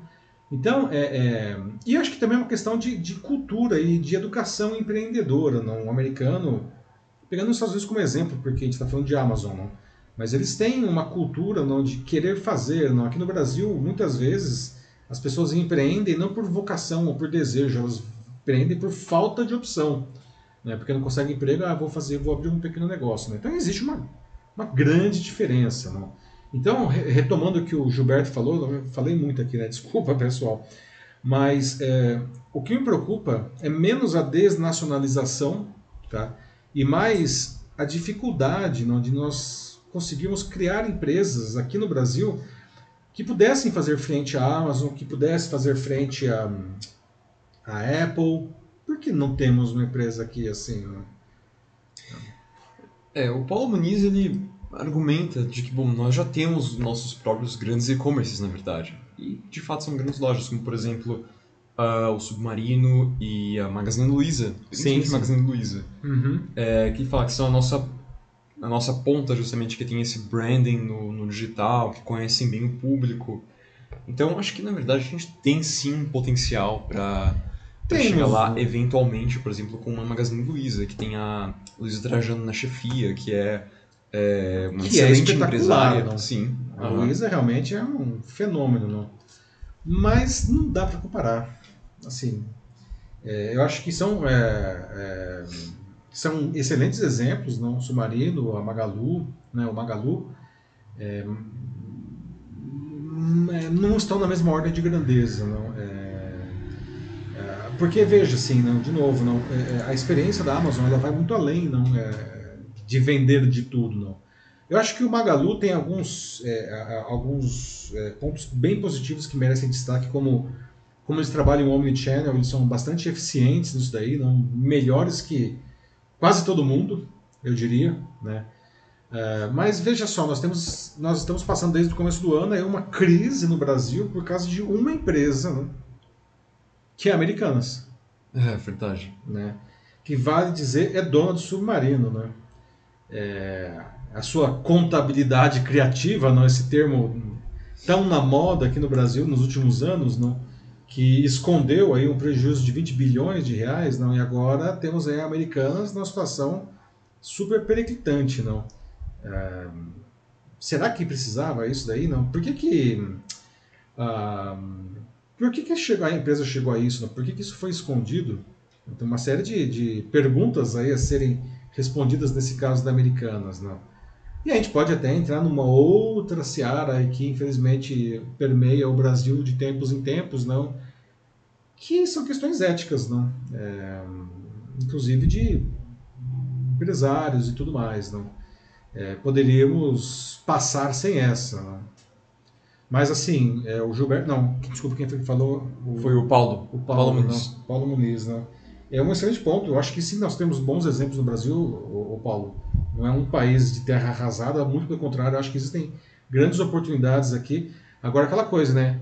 [SPEAKER 1] Então, é, é, e acho que também é uma questão de, de, cultura e de educação empreendedora, não. O americano, pegando os Estados Unidos como exemplo, porque a gente está falando de Amazon, não. Mas eles têm uma cultura não, de querer fazer, não. Aqui no Brasil, muitas vezes as pessoas empreendem não por vocação ou por desejo, elas empreendem por falta de opção. Né? Porque não conseguem emprego, ah, vou fazer, vou abrir um pequeno negócio. Né? Então existe uma, uma grande diferença. Não? Então, retomando o que o Gilberto falou, eu falei muito aqui, né? desculpa pessoal, mas é, o que me preocupa é menos a desnacionalização tá? e mais a dificuldade não, de nós conseguirmos criar empresas aqui no Brasil que pudessem fazer frente à Amazon, que pudessem fazer frente à, à Apple. Por que não temos uma empresa aqui assim? Né?
[SPEAKER 2] É, o Paulo Muniz ele argumenta de que bom, nós já temos nossos próprios grandes e-commerces, na verdade. E de fato são grandes lojas, como por exemplo uh, o Submarino e a Magazine Luiza.
[SPEAKER 1] Sim, sim.
[SPEAKER 2] Magazine Luiza.
[SPEAKER 1] Uhum.
[SPEAKER 2] É, que fala que são a nossa a nossa ponta justamente que tem esse branding no, no digital, que conhecem bem o público. Então acho que na verdade a gente tem sim um potencial para chegar lá eventualmente, por exemplo, com uma Magazine Luiza, que tem a Luiza Trajano na chefia, que é, é uma que é excelente é empresária.
[SPEAKER 1] Não? Sim. A uhum. Luiza realmente é um fenômeno, não? mas não dá para comparar. Assim, é, eu acho que são é, é são excelentes exemplos, não? O Submarino, a Magalu, né? o Magalu, é, é, não estão na mesma ordem de grandeza, não? É, é porque veja assim, não, de novo, não, é, é, a experiência da Amazon ela vai muito além, não, de vender de tudo, não. Eu acho que o Magalu tem alguns, alguns pontos bem positivos que merecem destaque, como, como eles trabalham em Omnichannel, eles são bastante eficientes nisso daí, não, melhores que quase todo mundo, eu diria, né? É, mas veja só, nós, temos, nós estamos passando desde o começo do ano aí uma crise no Brasil por causa de uma empresa, né? que é Americanas.
[SPEAKER 2] É, verdade.
[SPEAKER 1] Né? Que vale dizer é dona do submarino. Né? É, a sua contabilidade criativa, não esse termo tão na moda aqui no Brasil nos últimos anos, não? Que escondeu aí um prejuízo de 20 bilhões de reais, não? e agora temos aí Americanas numa situação super periclitante. Não? É, será que precisava isso daí? Não. Por que que ah, por que, que a empresa chegou a isso? Não? Por que, que isso foi escondido? Tem uma série de, de perguntas aí a serem respondidas nesse caso da Americanas, não? E a gente pode até entrar numa outra seara que infelizmente permeia o Brasil de tempos em tempos, não? Que são questões éticas, não? É, inclusive de empresários e tudo mais, não? é, poderíamos passar sem essa. Né? Mas assim, é, o Gilberto. Não, desculpa quem foi que falou.
[SPEAKER 2] O, foi o Paulo.
[SPEAKER 1] O Paulo, Paulo Muniz. Não, Paulo Muniz, né? É um excelente ponto. Eu acho que sim, nós temos bons exemplos no Brasil, o, o Paulo. Não é um país de terra arrasada, muito pelo contrário, acho que existem grandes oportunidades aqui. Agora, aquela coisa, né?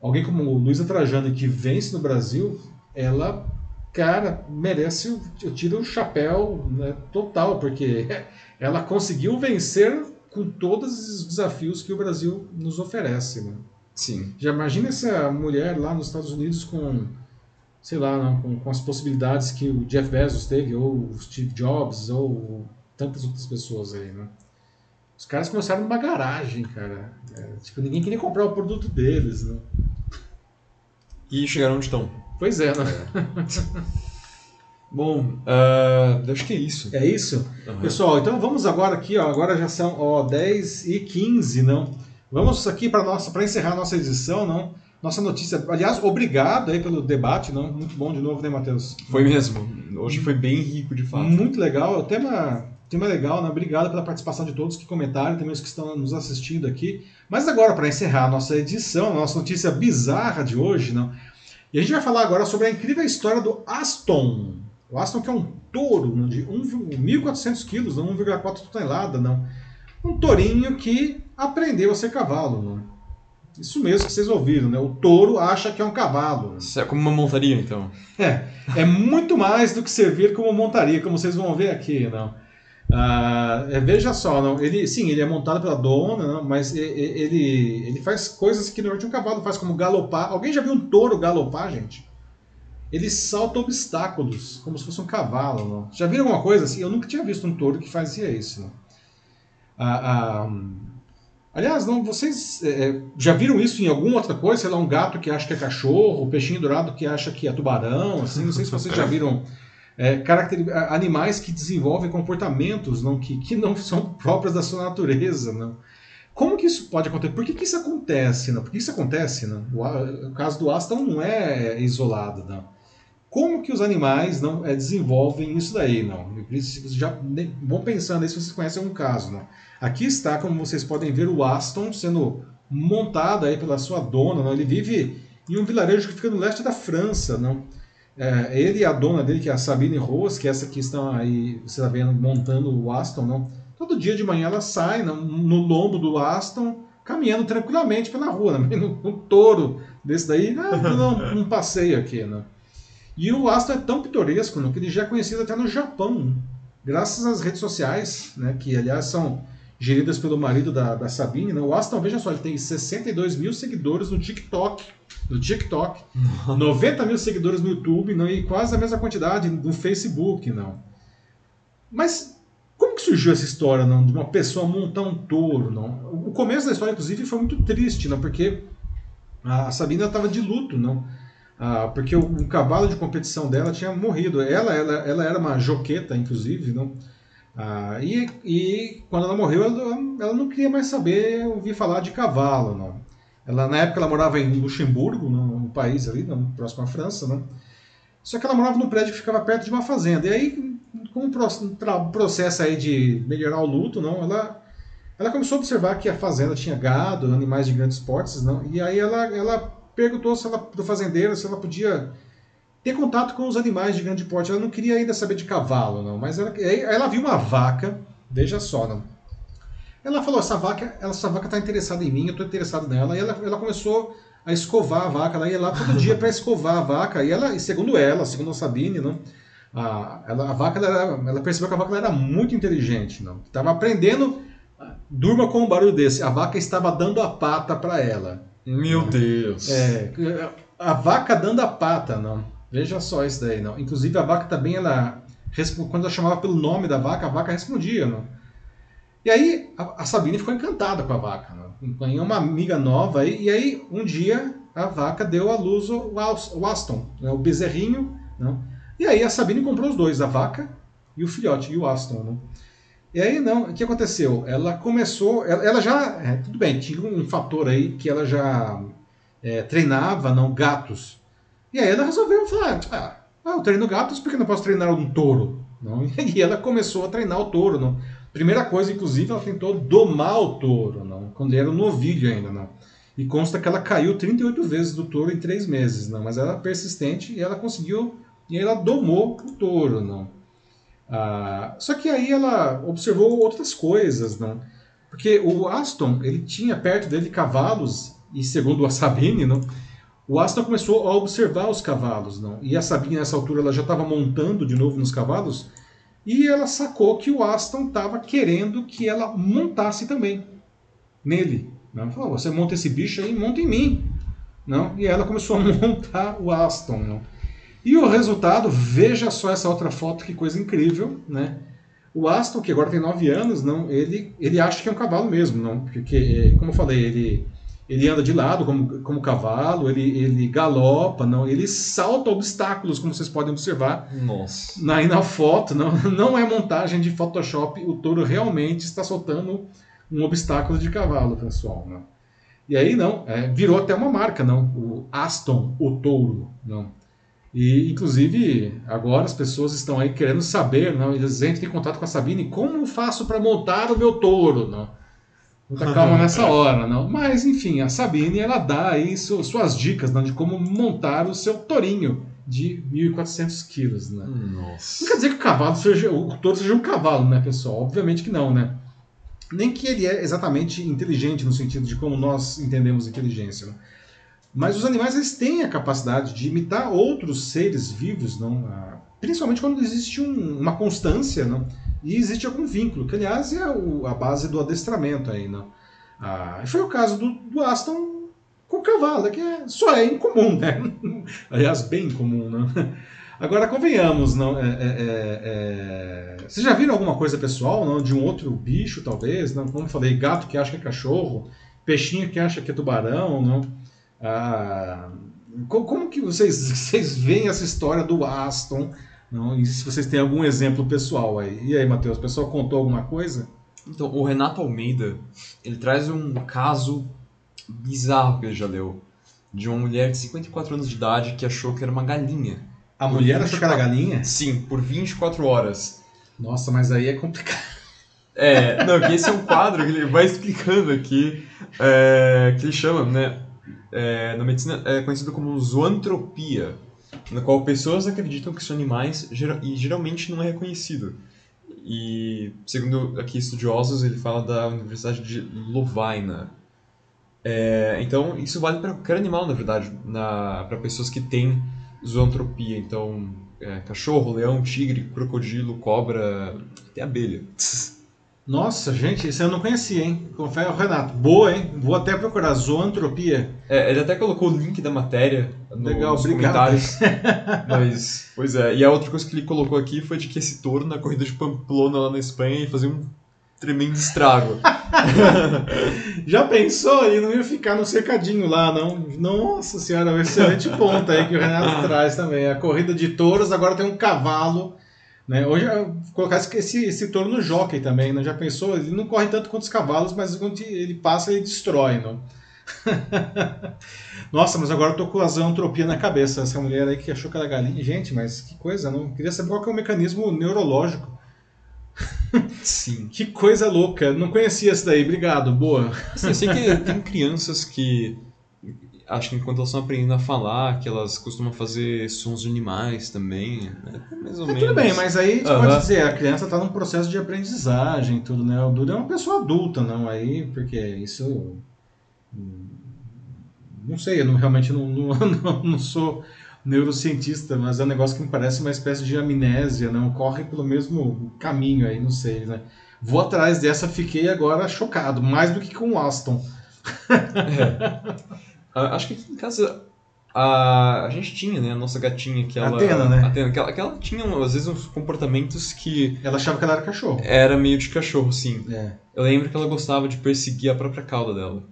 [SPEAKER 1] Alguém como Luísa Trajano que vence no Brasil, ela cara, merece, eu tiro o chapéu né, total, porque ela conseguiu vencer com todos os desafios que o Brasil nos oferece. Né?
[SPEAKER 2] Sim.
[SPEAKER 1] Já imagina essa mulher lá nos Estados Unidos com, sei lá, com, com, as possibilidades que o Jeff Bezos teve, ou o Steve Jobs, ou tantas outras pessoas aí, né? Os caras começaram numa garagem, cara. É, tipo, ninguém queria comprar o produto deles, né?
[SPEAKER 2] E chegaram onde estão.
[SPEAKER 1] Pois é, né?
[SPEAKER 2] Bom, uh, acho que é isso.
[SPEAKER 1] É isso? Uhum. Pessoal, então vamos agora aqui, ó, agora já são ó, 10 e 15, não? Vamos aqui para nossa para encerrar nossa edição, não? Nossa notícia. Aliás, obrigado aí pelo debate, não? Muito bom de novo, né, Matheus?
[SPEAKER 2] Foi mesmo. Hoje foi bem rico, de fato.
[SPEAKER 1] Muito legal. O tema, tema legal, né? Obrigado pela participação de todos que comentaram, também os que estão nos assistindo aqui. Mas agora, para encerrar a nossa edição, a nossa notícia bizarra de hoje, não? E a gente vai falar agora sobre a incrível história do Aston. O Aston que é um touro de 1.400 quilos, não 1,4 tonelada, não. Um tourinho que aprendeu a ser cavalo, não. Isso mesmo que vocês ouviram, né? O touro acha que é um cavalo.
[SPEAKER 2] Isso é como uma montaria, então.
[SPEAKER 1] É, é muito mais do que servir como montaria, como vocês vão ver aqui, não. Ah, é, veja só, não, ele, sim, ele é montado pela dona, não, mas ele, ele faz coisas que normalmente um cavalo faz, como galopar. Alguém já viu um touro galopar, gente? Ele salta obstáculos, como se fosse um cavalo. Não? Já viram alguma coisa assim? Eu nunca tinha visto um touro que fazia isso. Ah, ah, aliás, não, vocês é, é, já viram isso em alguma outra coisa? Sei lá, um gato que acha que é cachorro, um peixinho dourado que acha que é tubarão, assim, não sei se vocês já viram é, caracter... animais que desenvolvem comportamentos não, que, que não são próprios da sua natureza. Não. Como que isso pode acontecer? Por que, que isso acontece? Não? Por que isso acontece? Não? O, o caso do Aston não é isolado. Não. Como que os animais não é, desenvolvem isso daí? Não? Já vão pensando aí se vocês conhecem um caso. Não? Aqui está, como vocês podem ver, o Aston sendo montado aí pela sua dona. Não? Ele vive em um vilarejo que fica no leste da França. Não? É, ele e a dona dele, que é a Sabine Rose, que é essa que estão aí, você está vendo, montando o Aston, não? Todo dia de manhã ela sai no, no lombo do Aston, caminhando tranquilamente pela rua, né? um touro desse daí, ah, um, um passeio aqui, né? E o Aston é tão pitoresco né, que ele já é conhecido até no Japão, graças às redes sociais, né, que aliás são geridas pelo marido da, da Sabine. Né? O Aston, veja só, ele tem 62 mil seguidores no TikTok no TikTok, 90 mil seguidores no YouTube não, e quase a mesma quantidade no Facebook. não. Mas como que surgiu essa história não, de uma pessoa montar um touro? Não? O começo da história, inclusive, foi muito triste, não, porque a Sabina estava de luto. não. Ah, porque o, o, cavalo de competição dela tinha morrido. Ela, ela, ela era uma joqueta, inclusive, não. Ah, e, e quando ela morreu, ela, ela, não queria mais saber ouvir falar de cavalo, não. Ela, na época ela morava em Luxemburgo, no país ali, próximo à França, né? Só que ela morava num prédio que ficava perto de uma fazenda. E aí, com o processo aí de melhorar o luto, não, ela ela começou a observar que a fazenda tinha gado, animais de grandes portes, não? e aí ela, ela perguntou se ela, pro fazendeiro se ela podia ter contato com os animais de grande porte. Ela não queria ainda saber de cavalo, não, mas ela, ela viu uma vaca, veja só, não. Ela falou, essa vaca, essa vaca está interessada em mim, eu estou interessado nela, e ela, ela começou a escovar a vaca, ela ia lá todo dia para escovar a vaca, e ela, e segundo ela, segundo a Sabine, não, a, ela, a vaca, ela, ela percebeu que a vaca era muito inteligente, não, estava aprendendo, durma com um barulho desse, a vaca estava dando a pata para ela.
[SPEAKER 2] Meu Deus!
[SPEAKER 1] É, a vaca dando a pata, não. Veja só isso daí, não. Inclusive a vaca também, ela quando ela chamava pelo nome da vaca, a vaca respondia, não. E aí a, a Sabine ficou encantada com a vaca, ganhou uma amiga nova aí, e aí um dia a vaca deu à luz o, o Aston, né, o bezerrinho, não. E aí a Sabine comprou os dois, a vaca e o filhote, e o Aston, não. E aí não, o que aconteceu? Ela começou, ela, ela já, é, tudo bem, tinha um fator aí que ela já é, treinava, não, gatos. E aí ela resolveu falar, ah, ah, eu treino gatos porque não posso treinar um touro? Não? E ela começou a treinar o touro. Não? Primeira coisa, inclusive, ela tentou domar o touro, não? quando ele era um novilho ainda. Não? E consta que ela caiu 38 vezes do touro em três meses, não? mas ela era persistente e ela conseguiu, e ela domou o touro. Não? Ah, só que aí ela observou outras coisas, não? porque o Aston ele tinha perto dele cavalos, e segundo a Sabine, não? o Aston começou a observar os cavalos, não? E a Sabine nessa altura ela já estava montando de novo nos cavalos e ela sacou que o Aston estava querendo que ela montasse também nele. Não? Ela falou: você monta esse bicho aí, monta em mim, não? E ela começou a montar o Aston, não? E o resultado, veja só essa outra foto, que coisa incrível, né? O Aston, que agora tem 9 anos, não, ele, ele acha que é um cavalo mesmo, não? Porque, como eu falei, ele ele anda de lado como, como cavalo, ele, ele galopa, não, ele salta obstáculos, como vocês podem observar.
[SPEAKER 2] Nossa.
[SPEAKER 1] Na, na foto, não, não é montagem de Photoshop, o touro realmente está soltando um obstáculo de cavalo, pessoal. Não. E aí não, é, virou até uma marca, não, o Aston, o touro, não. E, inclusive, agora as pessoas estão aí querendo saber, não, eles entram em contato com a Sabine, como faço para montar o meu touro, não muita calma nessa hora, não. Mas, enfim, a Sabine, ela dá aí suas dicas né, de como montar o seu tourinho de 1.400 quilos, né?
[SPEAKER 2] Nossa.
[SPEAKER 1] Não quer dizer que o cavalo seja, o touro seja um cavalo, né, pessoal? Obviamente que não, né? Nem que ele é exatamente inteligente no sentido de como nós entendemos inteligência, né? Mas os animais eles têm a capacidade de imitar outros seres vivos, não? Ah, principalmente quando existe um, uma constância, não? E existe algum vínculo, que aliás é o, a base do adestramento aí, né? Ah, foi o caso do, do Aston com o cavalo, que é, só é incomum, né? aliás, bem comum, né? Agora, convenhamos, não, é, é, é, é, vocês já viram alguma coisa pessoal, não, de um outro bicho, talvez? Não? Como falei, gato que acha que é cachorro, peixinho que acha que é tubarão, não? Ah, como, que vocês, vocês veem essa história do Aston não, e se vocês têm algum exemplo pessoal aí. E aí, Matheus, o pessoal contou alguma coisa?
[SPEAKER 2] Então, o Renato Almeida, ele traz um caso bizarro que ele já leu. De uma mulher de 54 anos de idade que achou que era uma galinha.
[SPEAKER 1] A mulher 24... achou que era galinha?
[SPEAKER 2] Sim, por 24 horas.
[SPEAKER 1] Nossa, mas aí é complicado.
[SPEAKER 2] É, não, que esse é um quadro que ele vai explicando aqui, é, que ele chama, né, é, na medicina é conhecido como zoantropia na qual pessoas acreditam que são animais e geralmente não é reconhecido. E, segundo aqui estudiosos, ele fala da Universidade de Lovaina. É, então, isso vale para qualquer animal, na verdade, para pessoas que têm zoantropia. Então, é, cachorro, leão, tigre, crocodilo, cobra, até abelha.
[SPEAKER 1] Nossa, gente, isso eu não conhecia, hein? Confere, Renato. Boa, hein? Vou até procurar. Zoantropia.
[SPEAKER 2] É, ele até colocou o link da matéria no, Legal, nos obrigado. comentários. Mas, pois é. E a outra coisa que ele colocou aqui foi de que esse touro na corrida de Pamplona lá na Espanha ia fazer um tremendo estrago.
[SPEAKER 1] Já pensou? Ele não ia ficar no cercadinho lá, não. Nossa senhora, é um excelente ponto aí que o Renato traz também. A corrida de touros agora tem um cavalo né? Hoje, colocar esse, esse touro no jockey também, né? já pensou? Ele não corre tanto quanto os cavalos, mas quando ele passa, ele destrói. Não? Nossa, mas agora eu tô com a zoantropia na cabeça. Essa mulher aí que achou que era galinha. Gente, mas que coisa, não queria saber qual que é o mecanismo neurológico.
[SPEAKER 2] Sim.
[SPEAKER 1] Que coisa louca. Não conhecia essa daí. Obrigado. Boa.
[SPEAKER 2] Assim, eu sei que tem crianças que acho que enquanto elas estão aprendendo a falar, que elas costumam fazer sons de animais também, né? mais ou
[SPEAKER 1] É,
[SPEAKER 2] menos.
[SPEAKER 1] tudo bem, mas aí você
[SPEAKER 2] Aham.
[SPEAKER 1] pode dizer, a criança está num processo de aprendizagem e tudo, né? O Duda é uma pessoa adulta, não? Aí, porque isso. hum, Não sei, eu não, realmente não, não, não, não sou neurocientista, mas é um negócio que me parece uma espécie de amnésia, não? Corre pelo mesmo caminho aí, não sei, né? Vou atrás dessa, fiquei agora chocado, mais do que com o Aston.
[SPEAKER 2] Ah, acho que aqui em casa a, a gente tinha, né, a nossa gatinha que ela...
[SPEAKER 1] Atena, né?
[SPEAKER 2] Atena, que ela, que ela tinha, às vezes, uns comportamentos que
[SPEAKER 1] Ela achava que ela era cachorro.
[SPEAKER 2] era meio de cachorro, assim.
[SPEAKER 1] É.
[SPEAKER 2] Eu lembro que ela gostava de perseguir a própria cauda dela.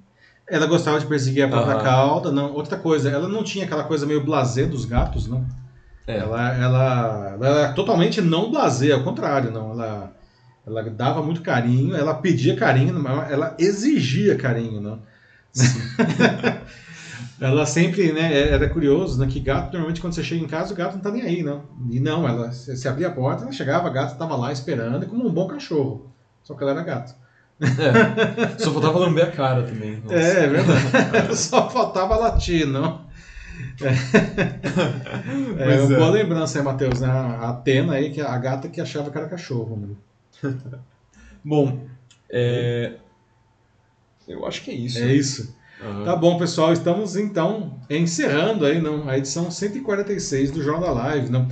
[SPEAKER 1] Ela gostava de perseguir a própria
[SPEAKER 2] Aham.
[SPEAKER 1] cauda. Não, outra coisa, ela não tinha aquela coisa meio blasé dos gatos, não.
[SPEAKER 2] É.
[SPEAKER 1] Ela, ela, ela era totalmente não blasé, ao contrário, não. Ela, ela dava muito carinho, ela pedia carinho, mas ela exigia carinho, não. ela sempre, né, era curioso, né, que gato, normalmente quando você chega em casa, o gato não tá nem aí, não. E não, ela, se abria a porta, ela chegava, a gata estava lá esperando, como um bom cachorro. Só que ela era gato.
[SPEAKER 2] É. Só faltava lamber a cara também. nossa.
[SPEAKER 1] É, é verdade. Só faltava latir, não? É, é
[SPEAKER 2] Pois
[SPEAKER 1] uma
[SPEAKER 2] é.
[SPEAKER 1] boa lembrança aí, Matheus, né? A Atena aí, que é a gata que achava que era cachorro. Né?
[SPEAKER 2] Bom, é... Eu acho que é isso.
[SPEAKER 1] É isso.
[SPEAKER 2] Aham.
[SPEAKER 1] Tá bom, pessoal. Estamos então encerrando aí não, a edição 146 do Jornal da Live. Não?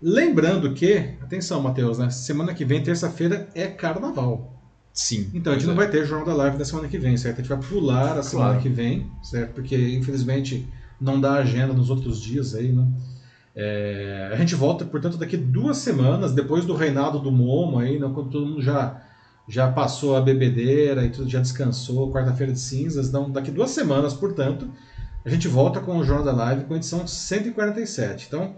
[SPEAKER 1] Lembrando que, atenção, Matheus, né? Semana que vem, terça-feira, é carnaval.
[SPEAKER 2] Sim.
[SPEAKER 1] Então a gente
[SPEAKER 2] pois
[SPEAKER 1] não
[SPEAKER 2] é.
[SPEAKER 1] vai ter Jornal da Live da semana que vem, certo? A gente vai pular a semana
[SPEAKER 2] Claro.
[SPEAKER 1] que vem, certo? Porque infelizmente não dá agenda nos outros dias aí, né? É, a gente volta, portanto, daqui duas semanas, depois do reinado do Momo aí, né? quando todo mundo já, já passou a bebedeira e tudo já descansou, quarta-feira de cinzas. Então, daqui duas semanas, portanto, a gente volta com o Jornal da Live com a edição 147. Então,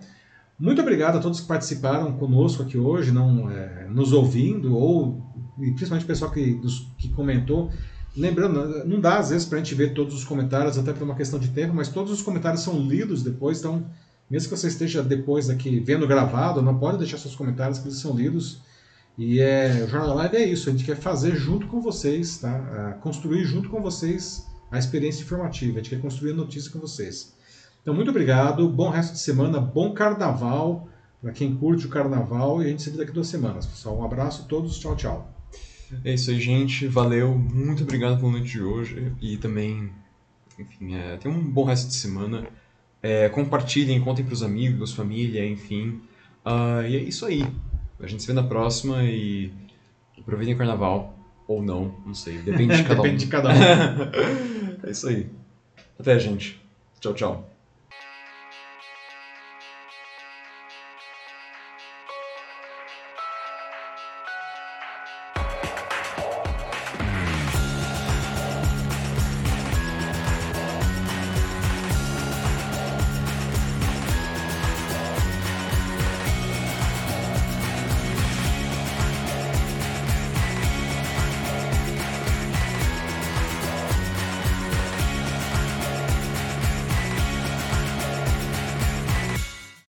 [SPEAKER 1] muito obrigado a todos que participaram conosco aqui hoje, não, é, nos ouvindo, ou principalmente o pessoal que, dos- que comentou. Lembrando, não dá às vezes para a gente ver todos os comentários, até por uma questão de tempo, mas todos os comentários são lidos depois, então, mesmo que você esteja depois aqui vendo gravado, não pode deixar seus comentários, que eles são lidos. E é, o Jornal da Live é isso, a gente quer fazer junto com vocês, tá? Ah, construir junto com vocês a experiência informativa, a gente quer construir a notícia com vocês. Então, muito obrigado, bom resto de semana, bom carnaval para quem curte o carnaval e a gente se vê daqui duas semanas, pessoal. Um abraço a todos, tchau, tchau.
[SPEAKER 2] É isso aí, gente. Valeu. Muito obrigado pela noite de hoje. E também, enfim, é, tenham um bom resto de semana. É, compartilhem, contem pros amigos, família, enfim. Ah, e é isso aí. A gente se vê na próxima e aproveitem o carnaval. Ou não, não sei. Depende de cada
[SPEAKER 1] Depende
[SPEAKER 2] um.
[SPEAKER 1] de cada um.
[SPEAKER 2] é isso aí. Até, gente. Tchau, tchau.